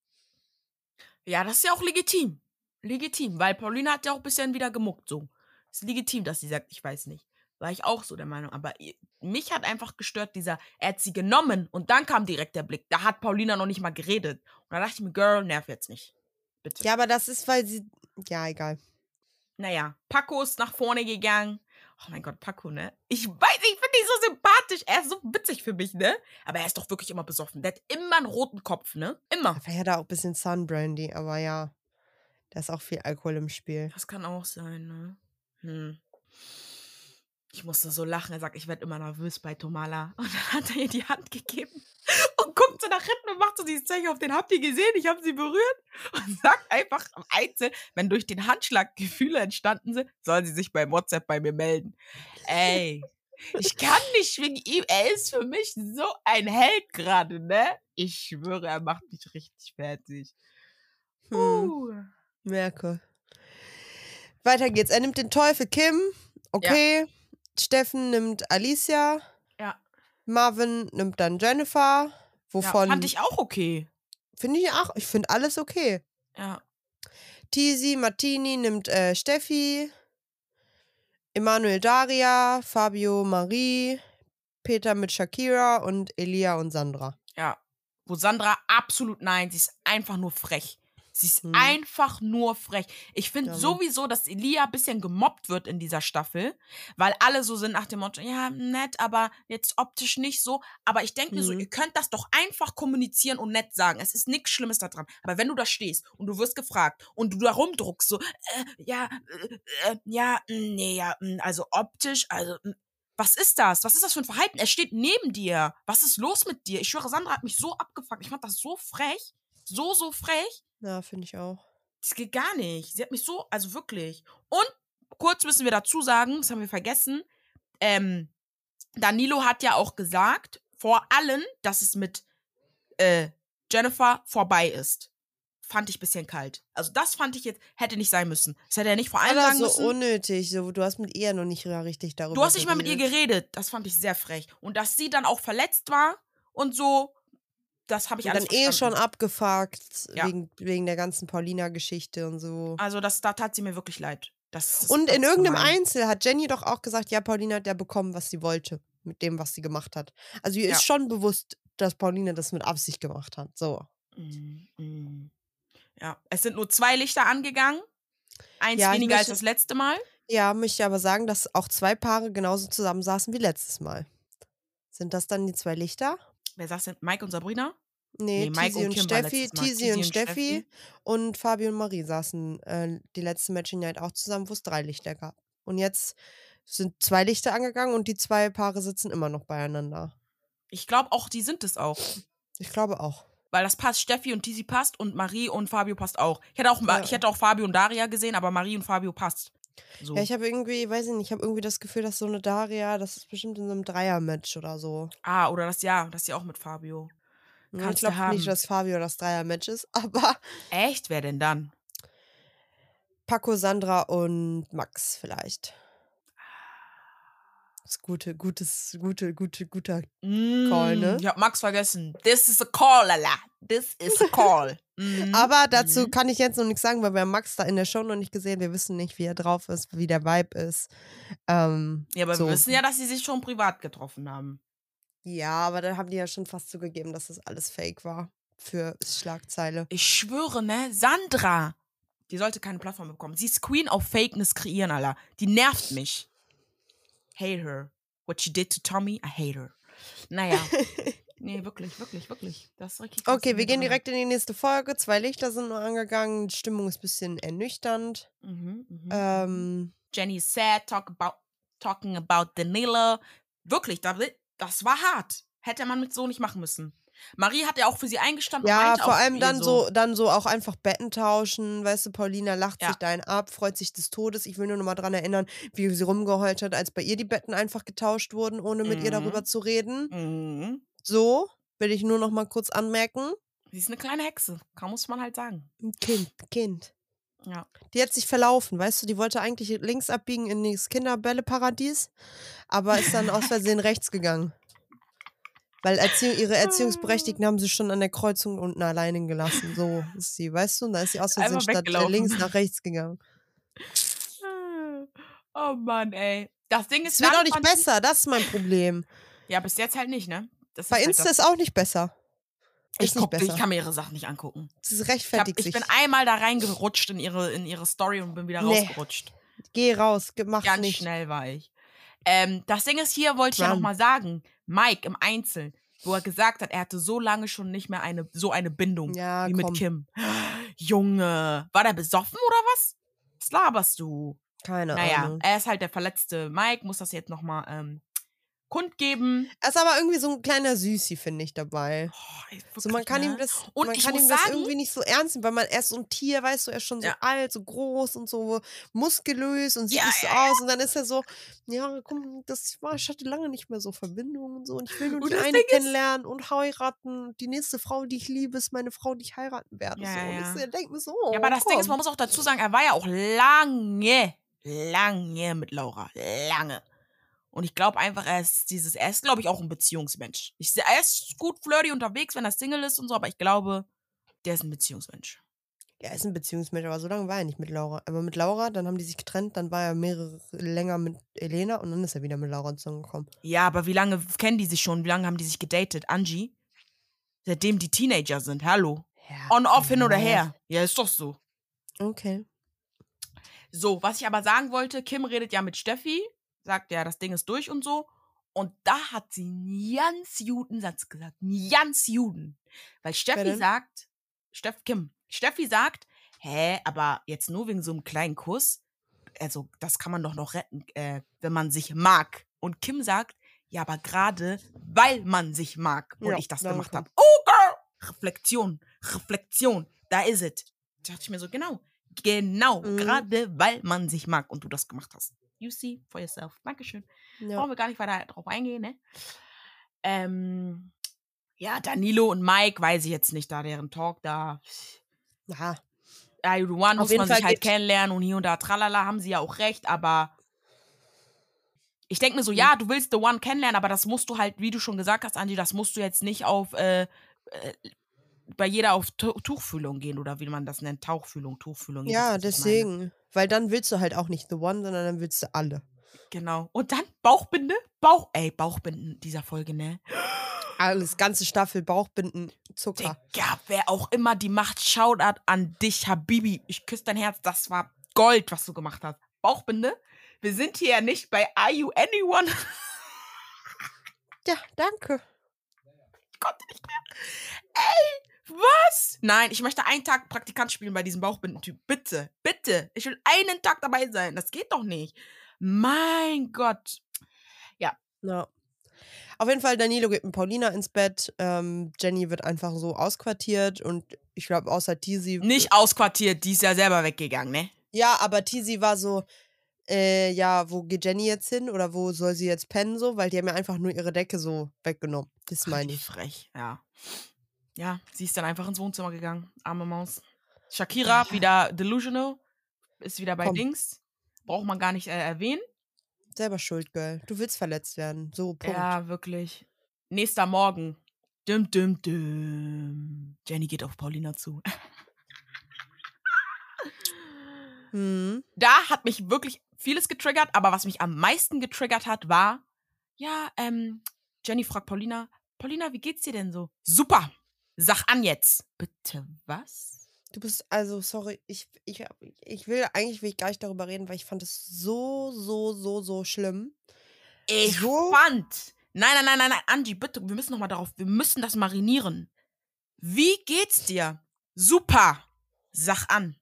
Speaker 1: Ja, das ist ja auch legitim. Legitim, weil Paulina hat ja auch ein bisschen wieder gemuckt, so. Ist legitim, dass sie sagt, ich weiß nicht. War ich auch so der Meinung. Aber mich hat einfach gestört, dieser, er hat sie genommen und dann kam direkt der Blick. Da hat Paulina noch nicht mal geredet. Und da dachte ich mir, Girl, nerv jetzt nicht. Bitte.
Speaker 2: Ja, aber das ist, weil sie. Ja, egal.
Speaker 1: Naja, Paco ist nach vorne gegangen. Oh mein Gott, Paco, ne? Ich weiß, ich finde ihn so sympathisch. Er ist so witzig für mich, ne? Aber er ist doch wirklich immer besoffen. Der hat immer einen roten Kopf, ne? Immer.
Speaker 2: Vielleicht hat er auch ein bisschen Sunbrandy, aber ja, da ist auch viel Alkohol im Spiel.
Speaker 1: Das kann auch sein, ne? Hm. Ich musste so lachen. Er sagt, ich werde immer nervös bei Tomala. Und dann hat er ihr die Hand gegeben und guckt so nach hinten und macht so dieses Zeichen auf den. Habt ihr gesehen? Ich habe sie berührt. Und sagt einfach am Einzel, wenn durch den Handschlag Gefühle entstanden sind, sollen sie sich beim WhatsApp bei mir melden. Ey, ich kann nicht wegen ihm. Er ist für mich so ein Held gerade, ne? Ich schwöre, er macht mich richtig fertig.
Speaker 2: Hm,
Speaker 1: Uh.
Speaker 2: merke. Weiter geht's. Er nimmt den Teufel Kim. Okay. Steffen nimmt Alicia.
Speaker 1: Ja.
Speaker 2: Marvin nimmt dann Jennifer.
Speaker 1: Ja,
Speaker 2: Wovon
Speaker 1: fand ich auch okay.
Speaker 2: finde ich auch. Ich finde alles okay.
Speaker 1: Ja.
Speaker 2: Tisi Martini nimmt äh, Steffi. Emanuel Daria. Fabio Marie. Peter mit Shakira und Elia und Sandra.
Speaker 1: Ja. Wo Sandra absolut nein, sie ist einfach nur frech. Sie ist
Speaker 2: Hm.
Speaker 1: einfach nur frech. Ich finde
Speaker 2: Ja, Mann.
Speaker 1: sowieso, dass Elia ein bisschen gemobbt wird in dieser Staffel, weil alle so sind nach dem Motto, ja, nett, aber jetzt optisch nicht so. Aber ich denke mir so,
Speaker 2: Mhm.
Speaker 1: ihr könnt das doch einfach kommunizieren und nett sagen. Es ist nichts Schlimmes daran. Aber wenn du da stehst und du wirst gefragt und du da rumdruckst, so, äh, ja, äh, äh, ja, mm, nee, ja, mm, also optisch, also, mm, Was ist das? Was ist das für ein Verhalten? Er steht neben dir. Was ist los mit dir? Ich schwöre, Sandra hat mich so abgefuckt. Ich fand das so frech. So, so frech.
Speaker 2: Ja, finde ich auch.
Speaker 1: Das geht gar nicht. Sie hat mich so, also wirklich. Und kurz müssen wir dazu sagen, das haben wir vergessen. Ähm, Danilo hat ja auch gesagt, vor allem, dass es mit äh, Jennifer vorbei ist. Fand ich ein bisschen kalt. Also das fand ich jetzt, hätte nicht sein müssen. Das hätte er nicht vor allem sagen
Speaker 2: so
Speaker 1: müssen.
Speaker 2: unnötig. So, du hast mit ihr noch nicht richtig darüber
Speaker 1: Du hast nicht mal mit ihr
Speaker 2: geredet.
Speaker 1: Das fand ich sehr frech. Und dass sie dann auch verletzt war und so, das habe ich
Speaker 2: Und
Speaker 1: alles
Speaker 2: dann eh schon
Speaker 1: verstanden.
Speaker 2: abgefuckt
Speaker 1: Ja.
Speaker 2: wegen, wegen der ganzen Paulina-Geschichte und so.
Speaker 1: Also das, da tat sie mir wirklich leid. Das, das,
Speaker 2: Und in irgendeinem
Speaker 1: gemein.
Speaker 2: Einzel hat Jenny doch auch gesagt, ja, Paulina hat ja bekommen, was sie wollte mit dem, was sie gemacht hat. Also ihr
Speaker 1: Ja.
Speaker 2: ist schon bewusst, dass Paulina das mit Absicht gemacht hat. So.
Speaker 1: Mm. Ja, es sind nur zwei Lichter angegangen. Eins
Speaker 2: Ja,
Speaker 1: weniger als das letzte Mal.
Speaker 2: Ja, möchte aber sagen, dass auch zwei Paare genauso zusammensaßen wie letztes Mal. Sind das dann die zwei Lichter?
Speaker 1: Wer sagt denn? Mike und Sabrina?
Speaker 2: Nee,
Speaker 1: Nee, Mike
Speaker 2: Tizi
Speaker 1: und
Speaker 2: und Steffi. Tizi und
Speaker 1: und
Speaker 2: Steffi und Fabio und Marie saßen äh, die letzte Matching Night auch zusammen, wo es drei Lichter gab. Und jetzt sind zwei Lichter angegangen und die zwei Paare sitzen immer noch beieinander.
Speaker 1: Ich glaube auch, die sind es auch.
Speaker 2: Ich glaube auch.
Speaker 1: Weil das passt, Steffi und Tizi passt und Marie und Fabio passt auch. Ich hätte auch,
Speaker 2: Ja.
Speaker 1: ich hätte auch Fabio und Daria gesehen, aber Marie und Fabio passt. So.
Speaker 2: Ja, ich habe irgendwie, weiß ich nicht, ich habe irgendwie das Gefühl, dass so eine Daria, das ist bestimmt in so einem Dreier-Match oder so.
Speaker 1: ah, oder das ja, das ja auch mit Fabio.
Speaker 2: Ich
Speaker 1: Kannst du
Speaker 2: glaube nicht, dass Fabio das Dreier-Match ist, aber
Speaker 1: Echt? Wer denn dann?
Speaker 2: Paco, Sandra und Max vielleicht. Das ist gute, gutes, gute, gute, guter. Call, ne?
Speaker 1: Mm, Ich hab Max vergessen. This is a call, Lala. This is a call. Mhm.
Speaker 2: Aber dazu
Speaker 1: Mhm.
Speaker 2: kann ich jetzt noch nichts sagen, weil wir haben Max da in der Show noch nicht gesehen. Wir wissen nicht, wie er drauf ist, wie der Vibe ist. Ähm,
Speaker 1: Ja, aber
Speaker 2: so.
Speaker 1: wir wissen ja, dass sie sich schon privat getroffen haben.
Speaker 2: Ja, aber da haben die ja schon fast zugegeben, dass das alles fake war. Für Schlagzeile.
Speaker 1: Ich schwöre, ne? Sandra, die sollte keine Plattform bekommen. Sie ist Queen of Fakeness kreieren, Alter. Die nervt mich. Hate her. What she did to Tommy, I hate her. Naja. nee, wirklich, wirklich, wirklich. Das ist richtig
Speaker 2: Okay, wir gehen direkt in die nächste Folge. Zwei Lichter sind nur angegangen. Die Stimmung ist ein bisschen ernüchternd.
Speaker 1: Mhm, mhm.
Speaker 2: Ähm,
Speaker 1: Jenny is sad, talk about, talking about Danila. Wirklich, da- das war hart. Hätte man mit so nicht machen müssen. Marie hat ja auch für sie eingestanden.
Speaker 2: ja, vor allem
Speaker 1: ihr
Speaker 2: dann so, dann so auch einfach Betten tauschen. Weißt du, Paulina lacht
Speaker 1: Ja.
Speaker 2: sich da einen ab, freut sich des Todes. Ich will nur noch mal dran erinnern, wie sie rumgeheult hat, als bei ihr die Betten einfach getauscht wurden, ohne mit ihr
Speaker 1: Mhm.
Speaker 2: darüber zu reden.
Speaker 1: Mhm.
Speaker 2: So, will ich nur noch mal kurz anmerken.
Speaker 1: Sie ist eine kleine Hexe, kann muss man halt sagen.
Speaker 2: Ein Kind, Kind.
Speaker 1: Ja.
Speaker 2: Die hat sich verlaufen, weißt du, die wollte eigentlich links abbiegen in das Kinderbälleparadies, aber ist dann aus Versehen rechts gegangen. Weil Erziehung, ihre Erziehungsberechtigten haben sie schon an der Kreuzung unten alleine gelassen. So ist sie, weißt du? Und da ist sie aus Versehen statt äh, links nach rechts gegangen.
Speaker 1: Oh Mann, ey. Das Ding ist,
Speaker 2: Es wird auch nicht
Speaker 1: ich-
Speaker 2: besser, das ist mein Problem.
Speaker 1: Ja, bis jetzt halt nicht, ne? Das
Speaker 2: Bei
Speaker 1: ist halt
Speaker 2: Insta
Speaker 1: das.
Speaker 2: ist auch nicht besser.
Speaker 1: ich, guck, ich
Speaker 2: besser.
Speaker 1: kann mir ihre Sachen nicht angucken.
Speaker 2: Es ist
Speaker 1: Ich, hab,
Speaker 2: rechtfertigt
Speaker 1: ich bin einmal da reingerutscht in ihre, in ihre Story und bin wieder
Speaker 2: Nee.
Speaker 1: rausgerutscht.
Speaker 2: Geh raus, ge- mach
Speaker 1: Ganz
Speaker 2: nicht.
Speaker 1: schnell war ich. Ähm, das Ding ist, hier wollte ich ja
Speaker 2: Run.
Speaker 1: nochmal sagen, Mike im Einzel, wo er gesagt hat, er hatte so lange schon nicht mehr eine, so eine Bindung
Speaker 2: Ja,
Speaker 1: wie
Speaker 2: komm.
Speaker 1: mit Kim. Junge, war der besoffen oder was? Was laberst du?
Speaker 2: Keine
Speaker 1: Naja,
Speaker 2: Ahnung.
Speaker 1: er ist halt der verletzte Mike, muss das jetzt nochmal ähm, kundgeben.
Speaker 2: Er ist aber irgendwie so ein kleiner Süßi, finde ich, dabei.
Speaker 1: Oh,
Speaker 2: So, man kann
Speaker 1: ne?
Speaker 2: ihm das,
Speaker 1: Und
Speaker 2: man kann ihm das
Speaker 1: sagen-
Speaker 2: irgendwie nicht so ernst nehmen, weil man er ist so ein Tier, weißt du, er ist schon so
Speaker 1: Ja.
Speaker 2: alt, so groß und so muskulös und sieht
Speaker 1: Ja,
Speaker 2: nicht so
Speaker 1: ja,
Speaker 2: aus. Und dann ist er so, ja, komm, das war, ich hatte lange nicht mehr so Verbindungen und so. Und ich will nur
Speaker 1: Und
Speaker 2: die eine
Speaker 1: Ding ist-
Speaker 2: kennenlernen und heiraten. Die nächste Frau, die ich liebe, ist meine Frau, die ich heiraten werde.
Speaker 1: Ja,
Speaker 2: so. Und
Speaker 1: ja.
Speaker 2: ich denke mir so, oh,
Speaker 1: Ja, aber das Ding ist, man
Speaker 2: komm.
Speaker 1: muss auch dazu sagen, er war ja auch lange, lange mit Laura. Lange. Und ich glaube einfach, er ist dieses, er ist, glaube ich, auch ein Beziehungsmensch. Ich, er ist gut flirty unterwegs, wenn er Single ist und so, aber ich glaube, der ist ein Beziehungsmensch.
Speaker 2: Ja, er ist ein Beziehungsmensch, aber so lange war er nicht mit Laura. Aber mit Laura, dann haben die sich getrennt, dann war er mehrere länger mit Elena und dann ist er wieder mit Laura zusammengekommen.
Speaker 1: Ja, aber wie lange kennen die sich schon? Wie lange haben die sich gedatet? Angie? Seitdem die Teenager sind. Hallo.
Speaker 2: Ja,
Speaker 1: On, off, hin oder her. Ja, ist doch so.
Speaker 2: Okay.
Speaker 1: So, was ich aber sagen wollte, Kim redet ja mit Steffi, sagt ja, das Ding ist durch und so. Und da hat sie einen ganz guten Satz gesagt. Einen ganz guten. Weil Steffi sagt, Steff, Kim, Steffi sagt, hä, aber jetzt nur wegen so einem kleinen Kuss, also das kann man doch noch retten, äh, wenn man sich mag. Und Kim sagt, ja, aber gerade, weil man sich mag und
Speaker 2: Ja,
Speaker 1: ich das
Speaker 2: danke.
Speaker 1: gemacht habe. Oh, girl! Reflexion, Reflexion, da ist es. Da dachte ich mir so, genau, genau,
Speaker 2: Mhm.
Speaker 1: gerade weil man sich mag und du das gemacht hast. You see for yourself. Dankeschön.
Speaker 2: Ja.
Speaker 1: Brauchen wir gar nicht weiter drauf eingehen, ne? Ähm, ja, Danilo und Mike, weiß ich jetzt nicht, da deren Talk da.
Speaker 2: ja.
Speaker 1: Ja, one muss man
Speaker 2: Fall
Speaker 1: sich halt kennenlernen und hier und da, tralala, haben sie ja auch recht, aber ich denke mir so, ja, du willst the one kennenlernen, aber das musst du halt, wie du schon gesagt hast, Angie, das musst du jetzt nicht auf, äh, äh, bei jeder auf Tu- Tuchfühlung gehen oder wie man das nennt, Tauchfühlung, Tuchfühlung.
Speaker 2: Ja, deswegen. Weil dann willst du halt auch nicht The One, sondern dann willst du alle.
Speaker 1: Genau. Und dann Bauchbinde, Bauch, ey, Bauchbinden dieser Folge, ne?
Speaker 2: Alles, ganze Staffel, Bauchbinden, Zucker.
Speaker 1: Digga, wer auch immer die macht, Shoutout an dich, Habibi. Ich küsse dein Herz, das war Gold, was du gemacht hast. Bauchbinde, wir sind hier ja nicht bei Are You Anyone?
Speaker 2: Ja, danke.
Speaker 1: Ich konnte nicht mehr. Ey, was? Nein, ich möchte einen Tag Praktikant spielen bei diesem Bauchbindentyp. Bitte, bitte. Ich will einen Tag dabei sein. Das geht doch nicht. Mein Gott.
Speaker 2: Ja. Auf jeden Fall, Danilo geht mit Paulina ins Bett. Ähm, Jenny wird einfach so ausquartiert und ich glaube, außer Tizi.
Speaker 1: Nicht ausquartiert, die ist ja selber weggegangen, ne?
Speaker 2: Ja, aber Tizi war so, äh, ja, wo geht Jenny jetzt hin oder wo soll sie jetzt pennen so? Weil die haben ja einfach nur ihre Decke so weggenommen. Das meine ich.
Speaker 1: frech, ja. Ja, sie ist dann einfach ins Wohnzimmer gegangen. Arme Maus. Shakira,
Speaker 2: Ja.
Speaker 1: wieder delusional. Ist wieder bei
Speaker 2: Komm.
Speaker 1: Dings. Braucht man gar nicht äh, erwähnen.
Speaker 2: Selber schuld, Girl. Du willst verletzt werden. So, Punkt.
Speaker 1: Ja, wirklich. Nächster Morgen. Düm, düm, düm. Jenny geht auf Paulina zu.
Speaker 2: Hm.
Speaker 1: Da hat mich wirklich vieles getriggert, aber was mich am meisten getriggert hat, war, ja, ähm, Jenny fragt Paulina, Paulina, wie geht's dir denn so? Super. Sag an jetzt. Bitte was?
Speaker 2: Du bist, also, sorry, ich, ich, ich will, eigentlich will ich gar nicht darüber reden, weil ich fand es so, so, so, so schlimm.
Speaker 1: Ich
Speaker 2: So?
Speaker 1: fand. Nein, nein, nein, nein, nein, Angie, bitte, wir müssen noch mal darauf, wir müssen das marinieren. Wie geht's dir? Super. Sag an.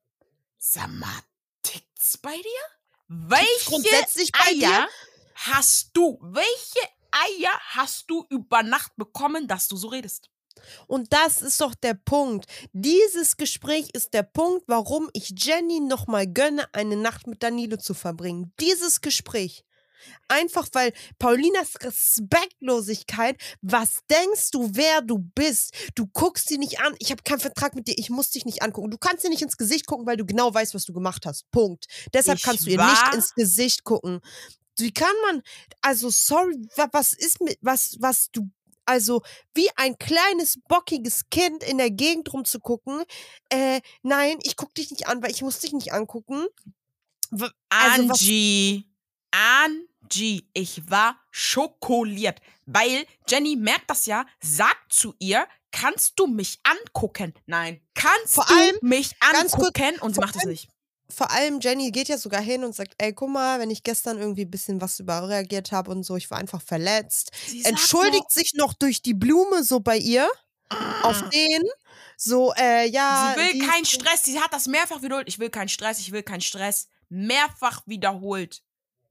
Speaker 1: Sag mal, tickt's bei dir? Welche
Speaker 2: grundsätzlich bei
Speaker 1: Eier
Speaker 2: dir?
Speaker 1: hast du? Welche Eier hast du über Nacht bekommen, dass du so redest?
Speaker 2: Und das ist doch der Punkt. Dieses Gespräch ist der Punkt, warum ich Jenny nochmal gönne, eine Nacht mit Danilo zu verbringen. Dieses Gespräch. Einfach weil Paulinas Respektlosigkeit, was denkst du, wer du bist? Du guckst sie nicht an. Ich habe keinen Vertrag mit dir. Ich muss dich nicht angucken. Du kannst dir nicht ins Gesicht gucken, weil du genau weißt, was du gemacht hast. Punkt. Deshalb
Speaker 1: Ich
Speaker 2: kannst du ihr nicht ins Gesicht gucken. Wie kann man, also sorry, wa- was ist mit, was, was du, also wie ein kleines, bockiges Kind in der Gegend rumzugucken. Äh, nein, ich guck dich nicht an, weil ich muss dich nicht angucken. W- Also
Speaker 1: Angie, Angie, ich war schokoliert, weil Jenny merkt das ja, sagt zu ihr, kannst du mich angucken? Nein, kannst
Speaker 2: Vor
Speaker 1: du
Speaker 2: allem,
Speaker 1: mich
Speaker 2: ganz kurz,
Speaker 1: angucken? Und sie macht es nicht.
Speaker 2: Vor allem Jenny geht ja sogar hin und sagt, ey, guck mal, wenn ich gestern irgendwie ein bisschen was überreagiert habe und so, ich war einfach verletzt.
Speaker 1: Sie
Speaker 2: Entschuldigt sich noch durch die Blume so bei ihr auf
Speaker 1: noch,
Speaker 2: den. So, äh, ja.
Speaker 1: sie will keinen Stress, sie hat das mehrfach wiederholt. Ich will keinen Stress, ich will keinen Stress. Mehrfach wiederholt.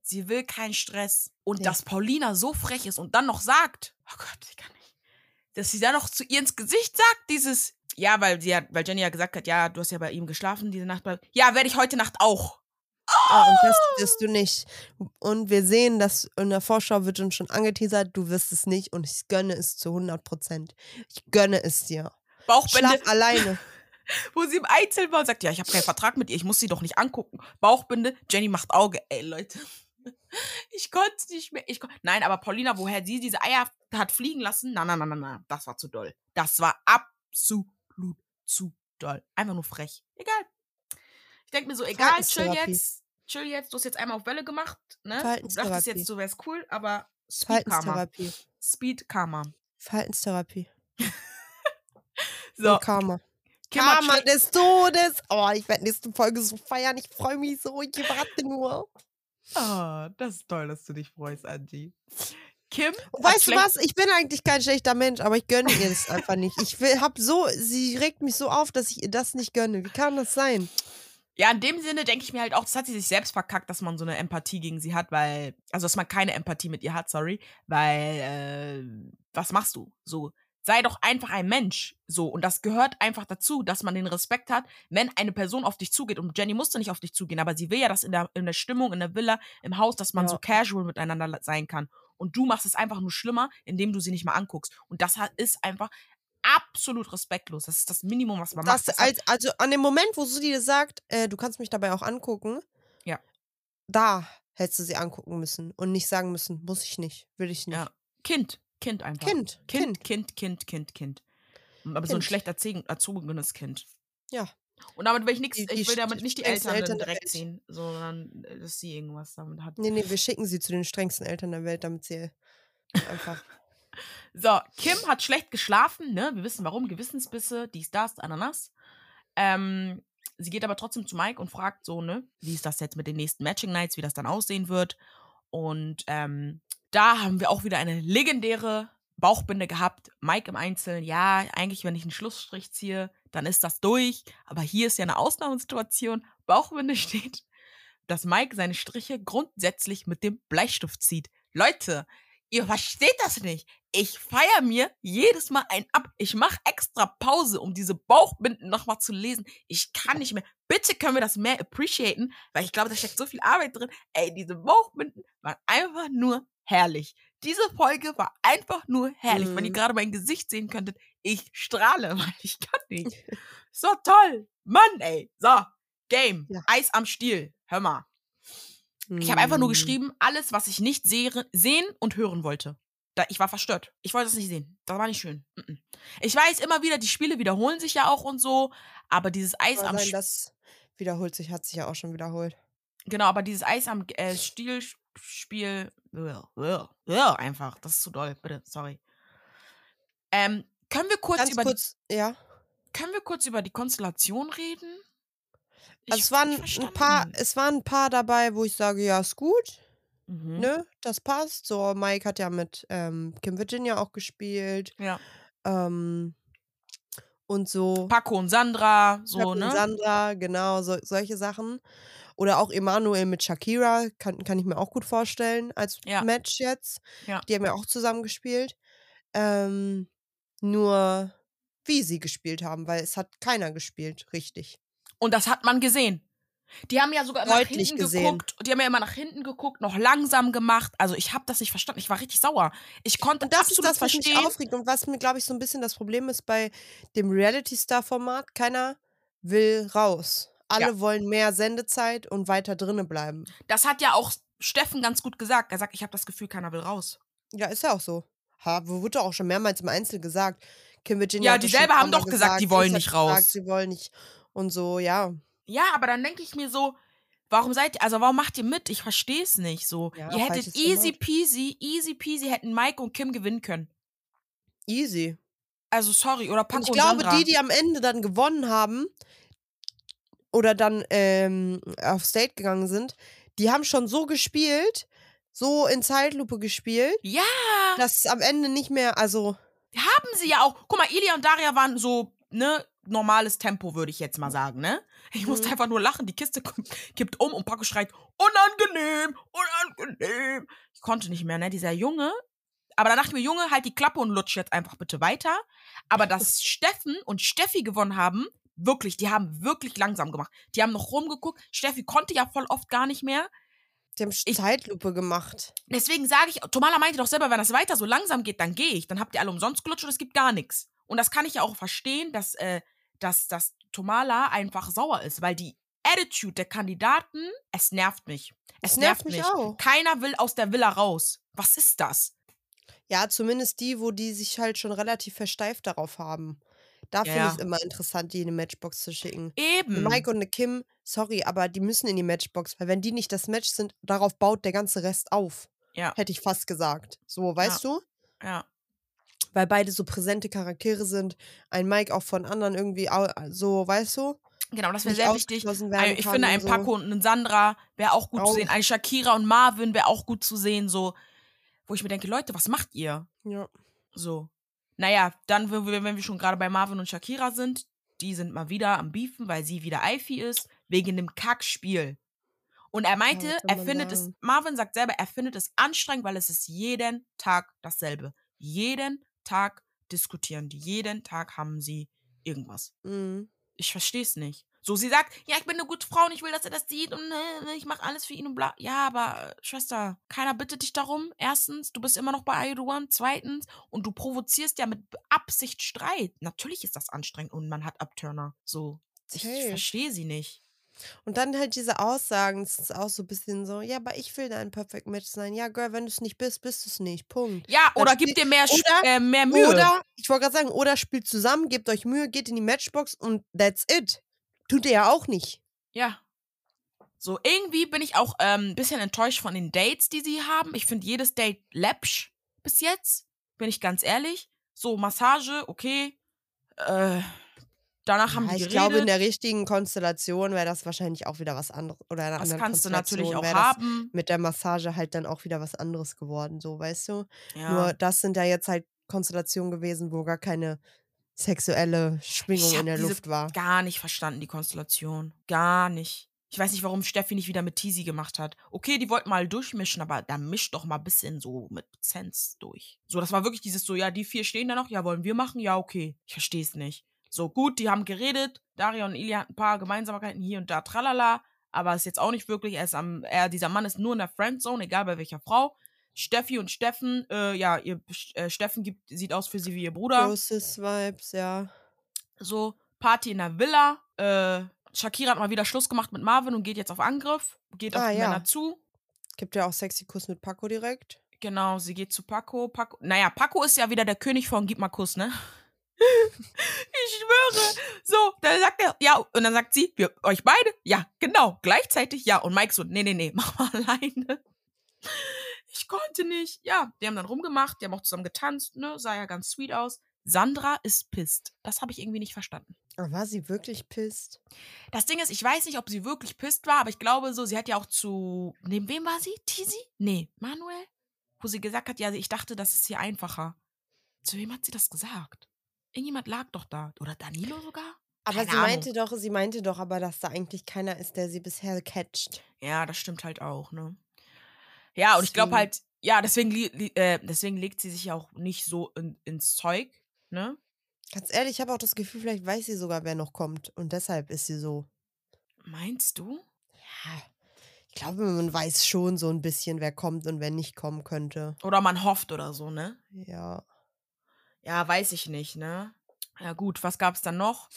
Speaker 1: Sie will keinen Stress. Und
Speaker 2: Ja.
Speaker 1: dass Paulina so frech ist und dann noch sagt, oh Gott, ich kann nicht. Dass sie dann noch zu ihr ins Gesicht sagt, dieses, ja, weil sie ja, weil Jenny ja gesagt hat, ja, du hast ja bei ihm geschlafen diese Nacht. Ja, werde ich heute Nacht auch.
Speaker 2: Ah, und das wirst du nicht. Und wir sehen, dass in der Vorschau wird uns schon angeteasert, du wirst es nicht und ich gönne es zu 100 Prozent. Ich gönne es dir.
Speaker 1: Bauchbinde,
Speaker 2: Schlaf alleine.
Speaker 1: wo sie im und sagt, ja, ich habe keinen Vertrag mit ihr, ich muss sie doch nicht angucken. Bauchbinde, Jenny macht Auge. Ey, Leute. Ich konnte es nicht mehr. Ich kon Nein, aber Paulina, woher sie diese Eier hat fliegen lassen? Na, na, na, na, na. Das war zu doll. Das war absolut zu doll. Einfach nur frech. Egal. Ich denke mir so, egal, chill jetzt. Chill jetzt. Du hast jetzt einmal auf Welle gemacht. Ne? Du dachtest jetzt, du wärst cool, aber Speed Karma.
Speaker 2: Verhaltenstherapie.
Speaker 1: Speed Karma.
Speaker 2: Verhaltenstherapie.
Speaker 1: So,
Speaker 2: Und Karma. Karma des Todes. Oh, ich werde nächste Folge so feiern. Ich freue mich so. Ich warte nur.
Speaker 1: Ah, das ist toll, dass du dich freust, Angie. Kim,
Speaker 2: weißt du was? Ich bin eigentlich kein schlechter Mensch, aber ich gönne ihr das einfach nicht. Ich will, hab so, sie regt mich so auf, dass ich ihr das nicht gönne. Wie kann das sein?
Speaker 1: Ja, in dem Sinne denke ich mir halt auch, das hat sie sich selbst verkackt, dass man so eine Empathie gegen sie hat, weil, also dass man keine Empathie mit ihr hat, sorry, weil, äh, was machst du? So, sei doch einfach ein Mensch. So, und das gehört einfach dazu, dass man den Respekt hat, wenn eine Person auf dich zugeht. Und Jenny musste nicht auf dich zugehen, aber sie will ja das in der, in der Stimmung, in der Villa, im Haus, dass man
Speaker 2: Ja.
Speaker 1: so casual miteinander sein kann. Und du machst es einfach nur schlimmer, indem du sie nicht mal anguckst. Und das ist einfach absolut respektlos. Das ist das Minimum, was man
Speaker 2: Das,
Speaker 1: macht.
Speaker 2: Als, also an dem Moment, wo sie dir sagt, äh, du kannst mich dabei auch angucken,
Speaker 1: Ja.
Speaker 2: da hättest du sie angucken müssen und nicht sagen müssen, muss ich nicht, will ich nicht.
Speaker 1: ja, Kind, Kind einfach.
Speaker 2: Kind,
Speaker 1: Kind,
Speaker 2: Kind.
Speaker 1: Kind, Kind, Kind, Kind. Aber so ein
Speaker 2: Kind.
Speaker 1: schlecht erzogen, erzogenes Kind.
Speaker 2: Ja.
Speaker 1: Und damit will ich nichts, ich will damit nicht die Eltern,
Speaker 2: Eltern
Speaker 1: direkt ziehen, sondern äh, dass sie irgendwas damit hat.
Speaker 2: Nee, nee, wir schicken sie zu den strengsten Eltern der Welt, damit sie einfach.
Speaker 1: So, Kim hat schlecht geschlafen, ne? Wir wissen warum, Gewissensbisse, dies, das, Ananas. Ähm, sie geht aber trotzdem zu Mike und fragt so, ne, wie ist das jetzt mit den nächsten Matching Nights, wie das dann aussehen wird. Und ähm, da haben wir auch wieder eine legendäre Bauchbinde gehabt. Mike im Einzelnen, ja, eigentlich, wenn ich einen Schlussstrich ziehe, dann ist das durch. Aber hier ist ja eine Ausnahmesituation. Bauchbinde steht, dass Mike seine Striche grundsätzlich mit dem Bleistift zieht. Leute, ihr versteht das nicht. Ich feier mir jedes Mal ein ab. Ich mache extra Pause, um diese Bauchbinden nochmal zu lesen. Ich kann nicht mehr. Bitte können wir das mehr appreciaten, weil ich glaube, da steckt so viel Arbeit drin. Ey, diese Bauchbinden waren einfach nur herrlich. Diese Folge war einfach nur herrlich. Wenn ihr
Speaker 2: Mhm.
Speaker 1: gerade mein Gesicht sehen könntet, ich strahle, weil ich kann nicht. So toll. Mann, ey. So, Game.
Speaker 2: Ja.
Speaker 1: Eis am Stiel. Hör mal. Ich habe einfach nur
Speaker 2: Mm.
Speaker 1: geschrieben, alles, was ich nicht sehe, sehen und hören wollte. Da, ich war verstört. Ich wollte es nicht sehen. Das war nicht schön. Ich weiß immer wieder, die Spiele wiederholen sich ja auch und so, aber dieses Eis
Speaker 2: Aber
Speaker 1: am
Speaker 2: nein,
Speaker 1: St-
Speaker 2: das wiederholt sich, hat sich ja auch schon wiederholt.
Speaker 1: genau, aber dieses Eis am äh, Stielspiel ugh, ugh, ugh, einfach, das ist zu doll. Bitte, sorry. Ähm, können wir kurz
Speaker 2: Ganz
Speaker 1: über
Speaker 2: kurz, ja.
Speaker 1: die, können wir kurz über die Konstellation reden?
Speaker 2: Also
Speaker 1: Ich-
Speaker 2: es waren ein paar, es waren ein paar dabei, wo ich sage, ja, ist gut,
Speaker 1: Mhm.
Speaker 2: ne, das passt. So, Mike hat ja mit ähm, Kim Virginia auch gespielt.
Speaker 1: Ja.
Speaker 2: Ähm, und so.
Speaker 1: Paco und Sandra, so,
Speaker 2: Paco und
Speaker 1: ne?
Speaker 2: Sandra, genau, so, solche Sachen. Oder auch Emanuel mit Shakira, kann, kann ich mir auch gut vorstellen, als
Speaker 1: Ja.
Speaker 2: Match jetzt.
Speaker 1: Ja.
Speaker 2: Die haben ja auch zusammen gespielt. Ähm, nur wie sie gespielt haben, weil es hat keiner gespielt, richtig.
Speaker 1: Und das hat man gesehen. Die haben ja sogar immer nach
Speaker 2: Deutlich
Speaker 1: hinten
Speaker 2: gesehen.
Speaker 1: geguckt. Die haben ja immer nach hinten geguckt, noch langsam gemacht. Also ich habe das nicht verstanden. Ich war richtig sauer. Ich konnte
Speaker 2: Und das ist
Speaker 1: absolut
Speaker 2: das, was mich aufregt und was mir, glaube ich, so ein bisschen das Problem ist bei dem Reality-Star-Format. Keiner will raus. Alle wollen mehr Sendezeit und weiter drinnen bleiben.
Speaker 1: Das hat ja auch Steffen ganz gut gesagt. Er sagt, ich habe das Gefühl, keiner will raus.
Speaker 2: Ja, ist ja auch so. Ha, wurde auch schon mehrmals im Einzel gesagt. Kim Virginia
Speaker 1: Ja, die selber haben doch
Speaker 2: Mal
Speaker 1: gesagt, die wollen nicht
Speaker 2: gesagt,
Speaker 1: raus.
Speaker 2: Sie wollen nicht. Und so, ja.
Speaker 1: Ja, aber dann denke ich mir so, warum seid ihr, also warum macht ihr mit? Ich verstehe es nicht so.
Speaker 2: Ja,
Speaker 1: ihr hättet easy
Speaker 2: Format.
Speaker 1: peasy, easy peasy hätten Mike und Kim gewinnen können.
Speaker 2: Easy.
Speaker 1: Also sorry, oder Paco
Speaker 2: Und ich
Speaker 1: und
Speaker 2: glaube,
Speaker 1: Sandra.
Speaker 2: die, die am Ende dann gewonnen haben oder dann ähm, aufs Date gegangen sind, die haben schon so gespielt, so in Zeitlupe gespielt,
Speaker 1: ja,
Speaker 2: dass es am Ende nicht mehr, also
Speaker 1: haben sie ja auch. Guck mal, Ilia und Daria waren so, ne, normales Tempo, würde ich jetzt mal sagen, ne? Ich musste
Speaker 2: Mhm.
Speaker 1: einfach nur lachen. Die Kiste kippt um und Paco schreit, unangenehm, unangenehm. Ich konnte nicht mehr, ne? Dieser Junge. Aber da dachte ich mir, Junge, halt die Klappe und lutsch jetzt einfach bitte weiter. Aber dass Steffen und Steffi gewonnen haben, wirklich, die haben wirklich langsam gemacht. Die haben noch rumgeguckt. Steffi konnte ja voll oft gar nicht mehr.
Speaker 2: Die haben
Speaker 1: Ich-
Speaker 2: Zeitlupe gemacht.
Speaker 1: Deswegen sage ich, Tomala meinte doch selber, wenn das weiter so langsam geht, dann gehe ich. Dann habt ihr alle umsonst gelutscht und es gibt gar nichts. Und das kann ich ja auch verstehen, dass, äh, dass, dass Tomala einfach sauer ist, weil die Attitude der Kandidaten, es nervt mich. Es,
Speaker 2: nervt mich
Speaker 1: mich.
Speaker 2: auch.
Speaker 1: Keiner will aus der Villa raus. Was ist das?
Speaker 2: Ja, zumindest die, wo die sich halt schon relativ versteift darauf haben. Da
Speaker 1: Ja,
Speaker 2: finde
Speaker 1: ja.
Speaker 2: ich es immer interessant, die in eine Matchbox zu schicken.
Speaker 1: Eben.
Speaker 2: Eine Mike und eine Kim, sorry, aber die müssen in die Matchbox, weil wenn die nicht das Match sind, darauf baut der ganze Rest auf.
Speaker 1: ja,
Speaker 2: Hätte ich fast gesagt. So, weißt du?
Speaker 1: ja.
Speaker 2: Weil beide so präsente Charaktere sind. Ein Mike auch von anderen irgendwie au- so, weißt du?
Speaker 1: Genau, das wäre sehr wichtig. Ein, ich finde, ein
Speaker 2: so.
Speaker 1: Paco und ein Sandra wäre auch gut zu
Speaker 2: Auch.
Speaker 1: sehen. Ein Shakira und Marvin wäre auch gut zu sehen. So, wo ich mir denke, Leute, was macht ihr?
Speaker 2: Ja.
Speaker 1: So. Naja, dann, wenn wir, schon gerade bei Marvin und Shakira sind, die sind mal wieder am Beefen, weil sie wieder Eifi ist. wegen dem Kackspiel. Und er meinte,
Speaker 2: soll
Speaker 1: er findet es? Marvin sagt selber, er findet es anstrengend, weil es ist jeden Tag dasselbe. Jeden Tag diskutieren die. Jeden Tag haben sie irgendwas.
Speaker 2: Mhm.
Speaker 1: Ich verstehe es nicht. So, sie sagt, ja, ich bin eine gute Frau und ich will, dass er das sieht und äh, ich mache alles für ihn und bla. Ja, aber äh, Schwester, keiner bittet dich darum. Erstens, du bist immer noch bei Ayruan. Zweitens, und du provozierst ja mit Absicht Streit. Natürlich ist das anstrengend und man hat Abturner. So, ich, ich
Speaker 2: Safe.
Speaker 1: verstehe sie nicht.
Speaker 2: Und dann halt diese Aussagen, das ist auch so ein bisschen so, ja, aber ich will dein Perfect Match sein. Ja, Girl, wenn du es nicht bist, bist du es nicht. Punkt.
Speaker 1: Ja,
Speaker 2: Dann
Speaker 1: oder gib dir mehr,
Speaker 2: oder-
Speaker 1: äh, mehr Mühe.
Speaker 2: Oder, ich wollte gerade sagen, oder spielt zusammen, gebt euch Mühe, geht in die Matchbox und that's it. Tut ihr ja auch nicht.
Speaker 1: Ja. So, irgendwie bin ich auch ähm, ein bisschen enttäuscht von den Dates, die sie haben. Ich finde jedes Date läppsch bis jetzt. Bin ich ganz ehrlich. So, Massage, okay. Äh, danach haben
Speaker 2: Ja,
Speaker 1: die
Speaker 2: ich
Speaker 1: geredet.
Speaker 2: glaube, in der richtigen Konstellation wäre das wahrscheinlich auch wieder was anderes. Oder in einer
Speaker 1: das kannst du natürlich auch haben.
Speaker 2: Mit der Massage halt dann auch wieder was anderes geworden, so, weißt du?
Speaker 1: Ja.
Speaker 2: Nur das sind ja jetzt halt Konstellationen gewesen, wo gar keine sexuelle Schwingung in der Luft war.
Speaker 1: Gar nicht verstanden, die Konstellation. Gar nicht. Ich weiß nicht, warum Steffi nicht wieder mit Teasy gemacht hat. Okay, die wollten mal durchmischen, aber da mischt doch mal ein bisschen so mit Sense durch. So, das war wirklich dieses so, ja, die vier stehen da noch, ja, wollen wir machen? Ja, okay. Ich verstehe es nicht. So, gut, die haben geredet. Daria und Ilya hatten ein paar Gemeinsamkeiten hier und da, tralala. Aber ist jetzt auch nicht wirklich, er ist am, er, dieser Mann ist nur in der Friendzone, egal bei welcher Frau. Steffi und Steffen, äh, ja, ihr, äh, Steffen gibt, sieht aus für sie wie ihr Bruder
Speaker 2: Großes Vibes, ja.
Speaker 1: so Party in der Villa. Äh, Shakira hat mal wieder Schluss gemacht mit Marvin und geht jetzt auf Angriff. Geht auf
Speaker 2: Ah,
Speaker 1: die
Speaker 2: ja.
Speaker 1: Männer zu.
Speaker 2: Gibt ja auch sexy Kuss mit Paco direkt.
Speaker 1: Genau, sie geht zu Paco. Paco. Naja, Paco ist ja wieder der König von Gib mal Kuss, ne? ich schwöre. So, dann sagt er, ja, und dann sagt sie, wir, euch beide? Ja, genau, gleichzeitig, ja. Und Mike so, nee, nee, nee, mach mal alleine. Ich konnte nicht. Ja, die haben dann rumgemacht, die haben auch zusammen getanzt, ne? Sah ja ganz sweet aus. Sandra ist pisst. Das habe ich irgendwie nicht verstanden.
Speaker 2: Aber war sie wirklich pisst?
Speaker 1: Das Ding ist, ich weiß nicht, ob sie wirklich pisst war, aber ich glaube so, sie hat ja auch zu. Neben wem war sie? Tizi? Nee, Manuel? Wo sie gesagt hat, ja, ich dachte, das ist hier einfacher. Zu wem hat sie das gesagt? Irgendjemand lag doch da. Oder Danilo sogar?
Speaker 2: Aber
Speaker 1: Keine
Speaker 2: sie
Speaker 1: Ahnung.
Speaker 2: meinte doch, sie meinte doch aber, dass da eigentlich keiner ist, der sie bisher catcht.
Speaker 1: Ja, das stimmt halt auch, ne? Ja, und ich glaube halt, ja, deswegen, äh, deswegen legt sie sich auch nicht so in, ins Zeug, ne?
Speaker 2: Ganz ehrlich, ich habe auch das Gefühl, vielleicht weiß sie sogar, wer noch kommt. Und deshalb ist sie so.
Speaker 1: Meinst du?
Speaker 2: Ja. Ich glaube, man weiß schon so ein bisschen, wer kommt und wer nicht kommen könnte.
Speaker 1: Oder man hofft oder so, ne?
Speaker 2: Ja.
Speaker 1: Ja, weiß ich nicht, ne? Ja, gut, was gab's dann noch?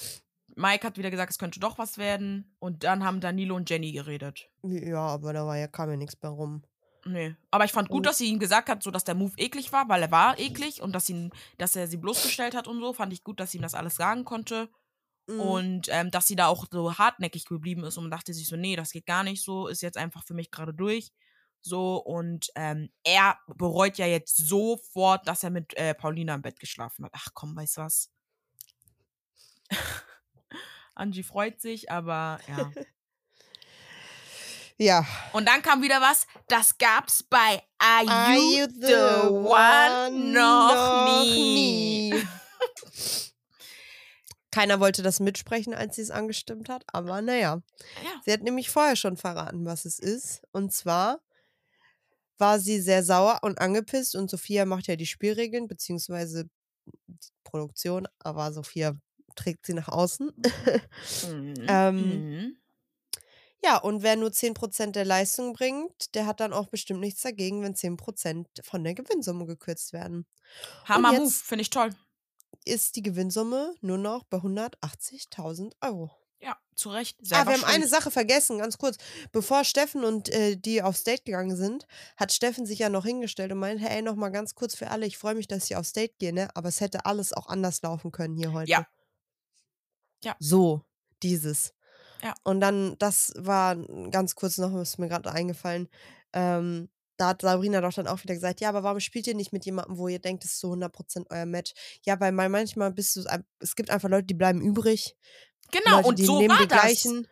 Speaker 1: Mike hat wieder gesagt, es könnte doch was werden. Und dann haben Danilo und Jenny geredet.
Speaker 2: Ja, aber da war ja, kam ja nichts mehr rum.
Speaker 1: Nee. Aber ich fand gut,
Speaker 2: Und-
Speaker 1: dass sie ihm gesagt hat, so dass der Move eklig war, weil er war eklig und dass, ihn, dass er sie bloßgestellt hat und so. Fand ich gut, dass sie ihm das alles sagen konnte.
Speaker 2: Mhm.
Speaker 1: Und ähm, dass sie da auch so hartnäckig geblieben ist und man dachte sich so, nee, das geht gar nicht so, ist jetzt einfach für mich gerade durch. So, und ähm, er bereut ja jetzt sofort, dass er mit äh, Paulina im Bett geschlafen hat. Ach komm, weißt du was? Angie freut sich, aber ja.
Speaker 2: Ja.
Speaker 1: Und dann kam wieder was, das gab's bei Are,
Speaker 2: Are
Speaker 1: You,
Speaker 2: you
Speaker 1: the, One noch nie.
Speaker 2: Keiner wollte das mitsprechen, als sie es angestimmt hat, aber naja.
Speaker 1: Ja.
Speaker 2: Sie hat nämlich vorher schon verraten, was es ist. Und zwar war sie sehr sauer und angepisst und Sophia macht ja die Spielregeln, beziehungsweise die Produktion, aber Sophia trägt sie nach außen.
Speaker 1: Mhm.
Speaker 2: Ähm,
Speaker 1: Mhm.
Speaker 2: Ja, und wer nur 10% der Leistung bringt, der hat dann auch bestimmt nichts dagegen, wenn 10% von der Gewinnsumme gekürzt werden.
Speaker 1: Hammer Move, finde ich toll.
Speaker 2: Ist die Gewinnsumme nur noch bei 180.000 Euro.
Speaker 1: Ja, zu Recht.
Speaker 2: Ah,
Speaker 1: Selber
Speaker 2: wir haben eine. Sache vergessen, ganz kurz. Bevor Steffen und äh, die aufs Date gegangen sind, hat Steffen sich ja noch hingestellt und meinte, hey, noch mal ganz kurz für alle, ich freue mich, dass ich aufs Date gehe, ne? Aber es hätte alles auch anders laufen können hier heute.
Speaker 1: Ja. Ja.
Speaker 2: So, dieses.
Speaker 1: Ja.
Speaker 2: Und dann, das war ganz kurz noch, ist mir gerade eingefallen, ähm, da hat Sabrina doch dann auch wieder gesagt, ja, aber warum spielt ihr nicht mit jemandem, wo ihr denkt, es ist so 100% euer Match? Ja, weil mal- manchmal bist du, es gibt einfach Leute, die bleiben übrig.
Speaker 1: Genau,
Speaker 2: Leute,
Speaker 1: und
Speaker 2: die
Speaker 1: so
Speaker 2: nehmen
Speaker 1: war
Speaker 2: die
Speaker 1: das.
Speaker 2: gleichen.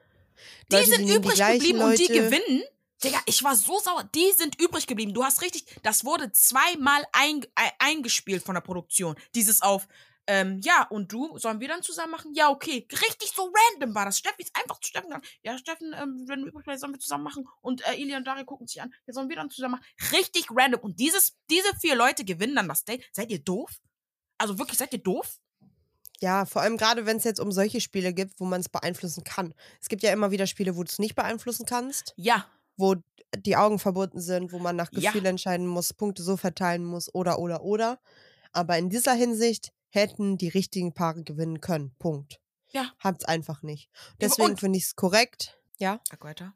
Speaker 1: Die
Speaker 2: Leute,
Speaker 1: sind
Speaker 2: nehmen
Speaker 1: übrig
Speaker 2: gleichen
Speaker 1: geblieben und die
Speaker 2: Leute.
Speaker 1: gewinnen. Digga, ich war so sauer. Die sind übrig geblieben. Du hast richtig, das wurde zweimal ein, ein, eingespielt von der Produktion. Dieses auf, Ähm, ja, und du, sollen wir dann zusammen machen? Ja, okay. Richtig so random war das. Steffi ist einfach zu Steffen gegangen. Ja, Steffen, ähm, wenn du übrig bleibst, sollen wir zusammen machen. Und äh, Ili und Daria gucken sich an. Ja, sollen wir dann zusammen machen? Richtig random. Und dieses, diese vier Leute gewinnen dann das Date. Seid ihr doof? Also wirklich, seid ihr doof?
Speaker 2: Ja, vor allem gerade, wenn es jetzt um solche Spiele gibt, wo man es beeinflussen kann. Es gibt ja immer wieder Spiele, wo du es nicht beeinflussen kannst,
Speaker 1: Ja.
Speaker 2: wo die Augen verbunden sind, wo man nach
Speaker 1: Ja.
Speaker 2: Gefühl entscheiden muss, Punkte so verteilen muss oder, oder, oder. Aber in dieser Hinsicht hätten die richtigen Paare gewinnen können. Punkt.
Speaker 1: Ja.
Speaker 2: Hab's einfach nicht. Deswegen finde ich es korrekt. Ja.
Speaker 1: Sag weiter.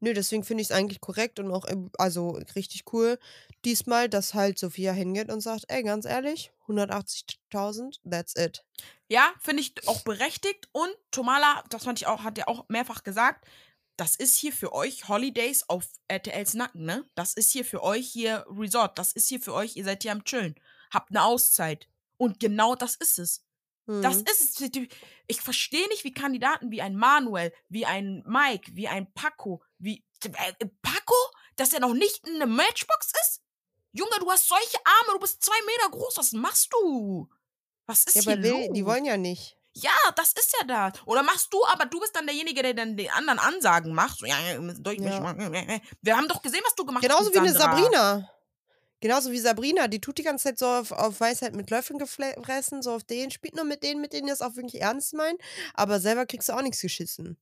Speaker 2: Nö, deswegen finde ich es eigentlich korrekt und auch ähm, also richtig cool diesmal, dass halt Sophia hingeht und sagt, ey, ganz ehrlich, 180.000, that's it.
Speaker 1: Ja, finde ich auch berechtigt. Und Tomala, das fand ich auch, hat ja auch mehrfach gesagt, das ist hier für euch Holidays auf RTLs Nacken, ne? Das ist hier für euch hier Resort. Das ist hier für euch, ihr seid hier am Chillen. Habt eine Auszeit. Und genau das ist es. Das
Speaker 2: Mhm.
Speaker 1: ist es. Ich verstehe nicht, wie Kandidaten wie ein Manuel, wie ein Mike, wie ein Paco, wie. Äh, Paco? Dass er noch nicht in eine Matchbox ist? Junge, du hast solche Arme, du bist zwei Meter groß, was machst du? Was ist
Speaker 2: Ja,
Speaker 1: hier
Speaker 2: aber will,
Speaker 1: los?
Speaker 2: die wollen ja nicht.
Speaker 1: Ja, das ist ja das. Oder machst du, aber du bist dann derjenige, der dann den anderen Ansagen macht. So, ja, ja, wir
Speaker 2: Ja.
Speaker 1: Wir haben doch gesehen, was du gemacht
Speaker 2: Genauso
Speaker 1: hast.
Speaker 2: wie
Speaker 1: mit
Speaker 2: eine. Sabrina. Genauso wie Sabrina, die tut die ganze Zeit so auf, auf Weisheit mit Löffeln gefressen, so auf den, spielt nur mit denen, mit denen das auch wirklich ernst meinen, aber selber kriegst du auch nichts geschissen.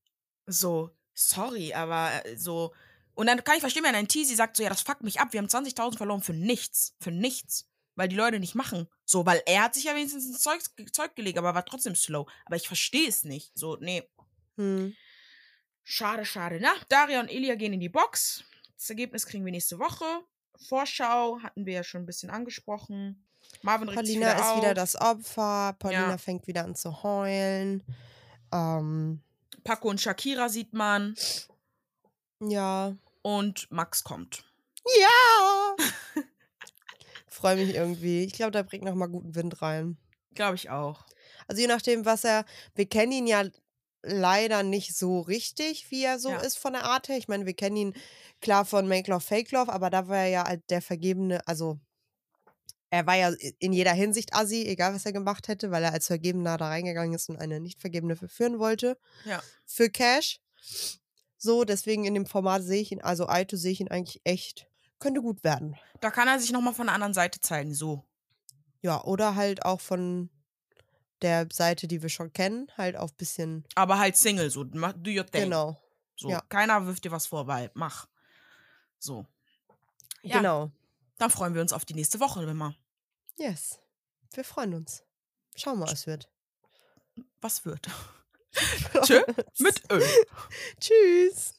Speaker 1: So, sorry, aber äh, so. Und dann kann ich verstehen, wenn ein Teasy sagt, so, ja, das fuckt mich ab, wir haben 20.000 verloren für nichts. Für nichts. Weil die Leute nicht machen. So, weil er hat sich ja wenigstens ins Zeug, Zeug gelegt, aber war trotzdem slow. Aber ich verstehe es nicht. So, nee.
Speaker 2: Hm.
Speaker 1: Schade, schade. Na, Daria und Elia gehen in die Box. Das Ergebnis kriegen wir nächste Woche. Vorschau hatten wir ja schon ein bisschen angesprochen. Marvin
Speaker 2: Paulina
Speaker 1: wieder
Speaker 2: ist
Speaker 1: auf.
Speaker 2: wieder das Opfer, Paulina
Speaker 1: Ja.
Speaker 2: fängt wieder an zu heulen. Ähm,
Speaker 1: Paco und Shakira sieht man.
Speaker 2: ja.
Speaker 1: Und Max kommt.
Speaker 2: Ja! Freue mich irgendwie. Ich glaube, der bringt nochmal guten Wind rein.
Speaker 1: Glaube ich auch.
Speaker 2: Also je nachdem, was er. Wir kennen ihn ja leider nicht so richtig, wie er so
Speaker 1: Ja.
Speaker 2: ist von der Art her. Ich meine, wir kennen ihn klar von Make Love, Fake Love, aber da war er ja als der Vergebene, also er war ja in jeder Hinsicht assi, egal was er gemacht hätte, weil er als Vergebener da reingegangen ist und eine Nicht-Vergebene verführen wollte.
Speaker 1: Ja.
Speaker 2: Für Cash. So, deswegen in dem Format sehe ich ihn, also Aito sehe ich ihn eigentlich echt, könnte gut werden.
Speaker 1: Da kann er sich nochmal von der anderen Seite zeigen. So.
Speaker 2: Ja, oder halt auch von der Seite, die wir schon kennen, halt auf bisschen,
Speaker 1: Aber halt Single, so. Do your thing.
Speaker 2: genau,
Speaker 1: So.
Speaker 2: ja.
Speaker 1: Keiner wirft dir was vor, weil mach. So. Ja.
Speaker 2: genau.
Speaker 1: Dann freuen wir uns auf die nächste Woche immer.
Speaker 2: Yes. Wir freuen uns. Schauen wir, was wird.
Speaker 1: Was wird? Tschö. Mit Ö.
Speaker 2: Tschüss.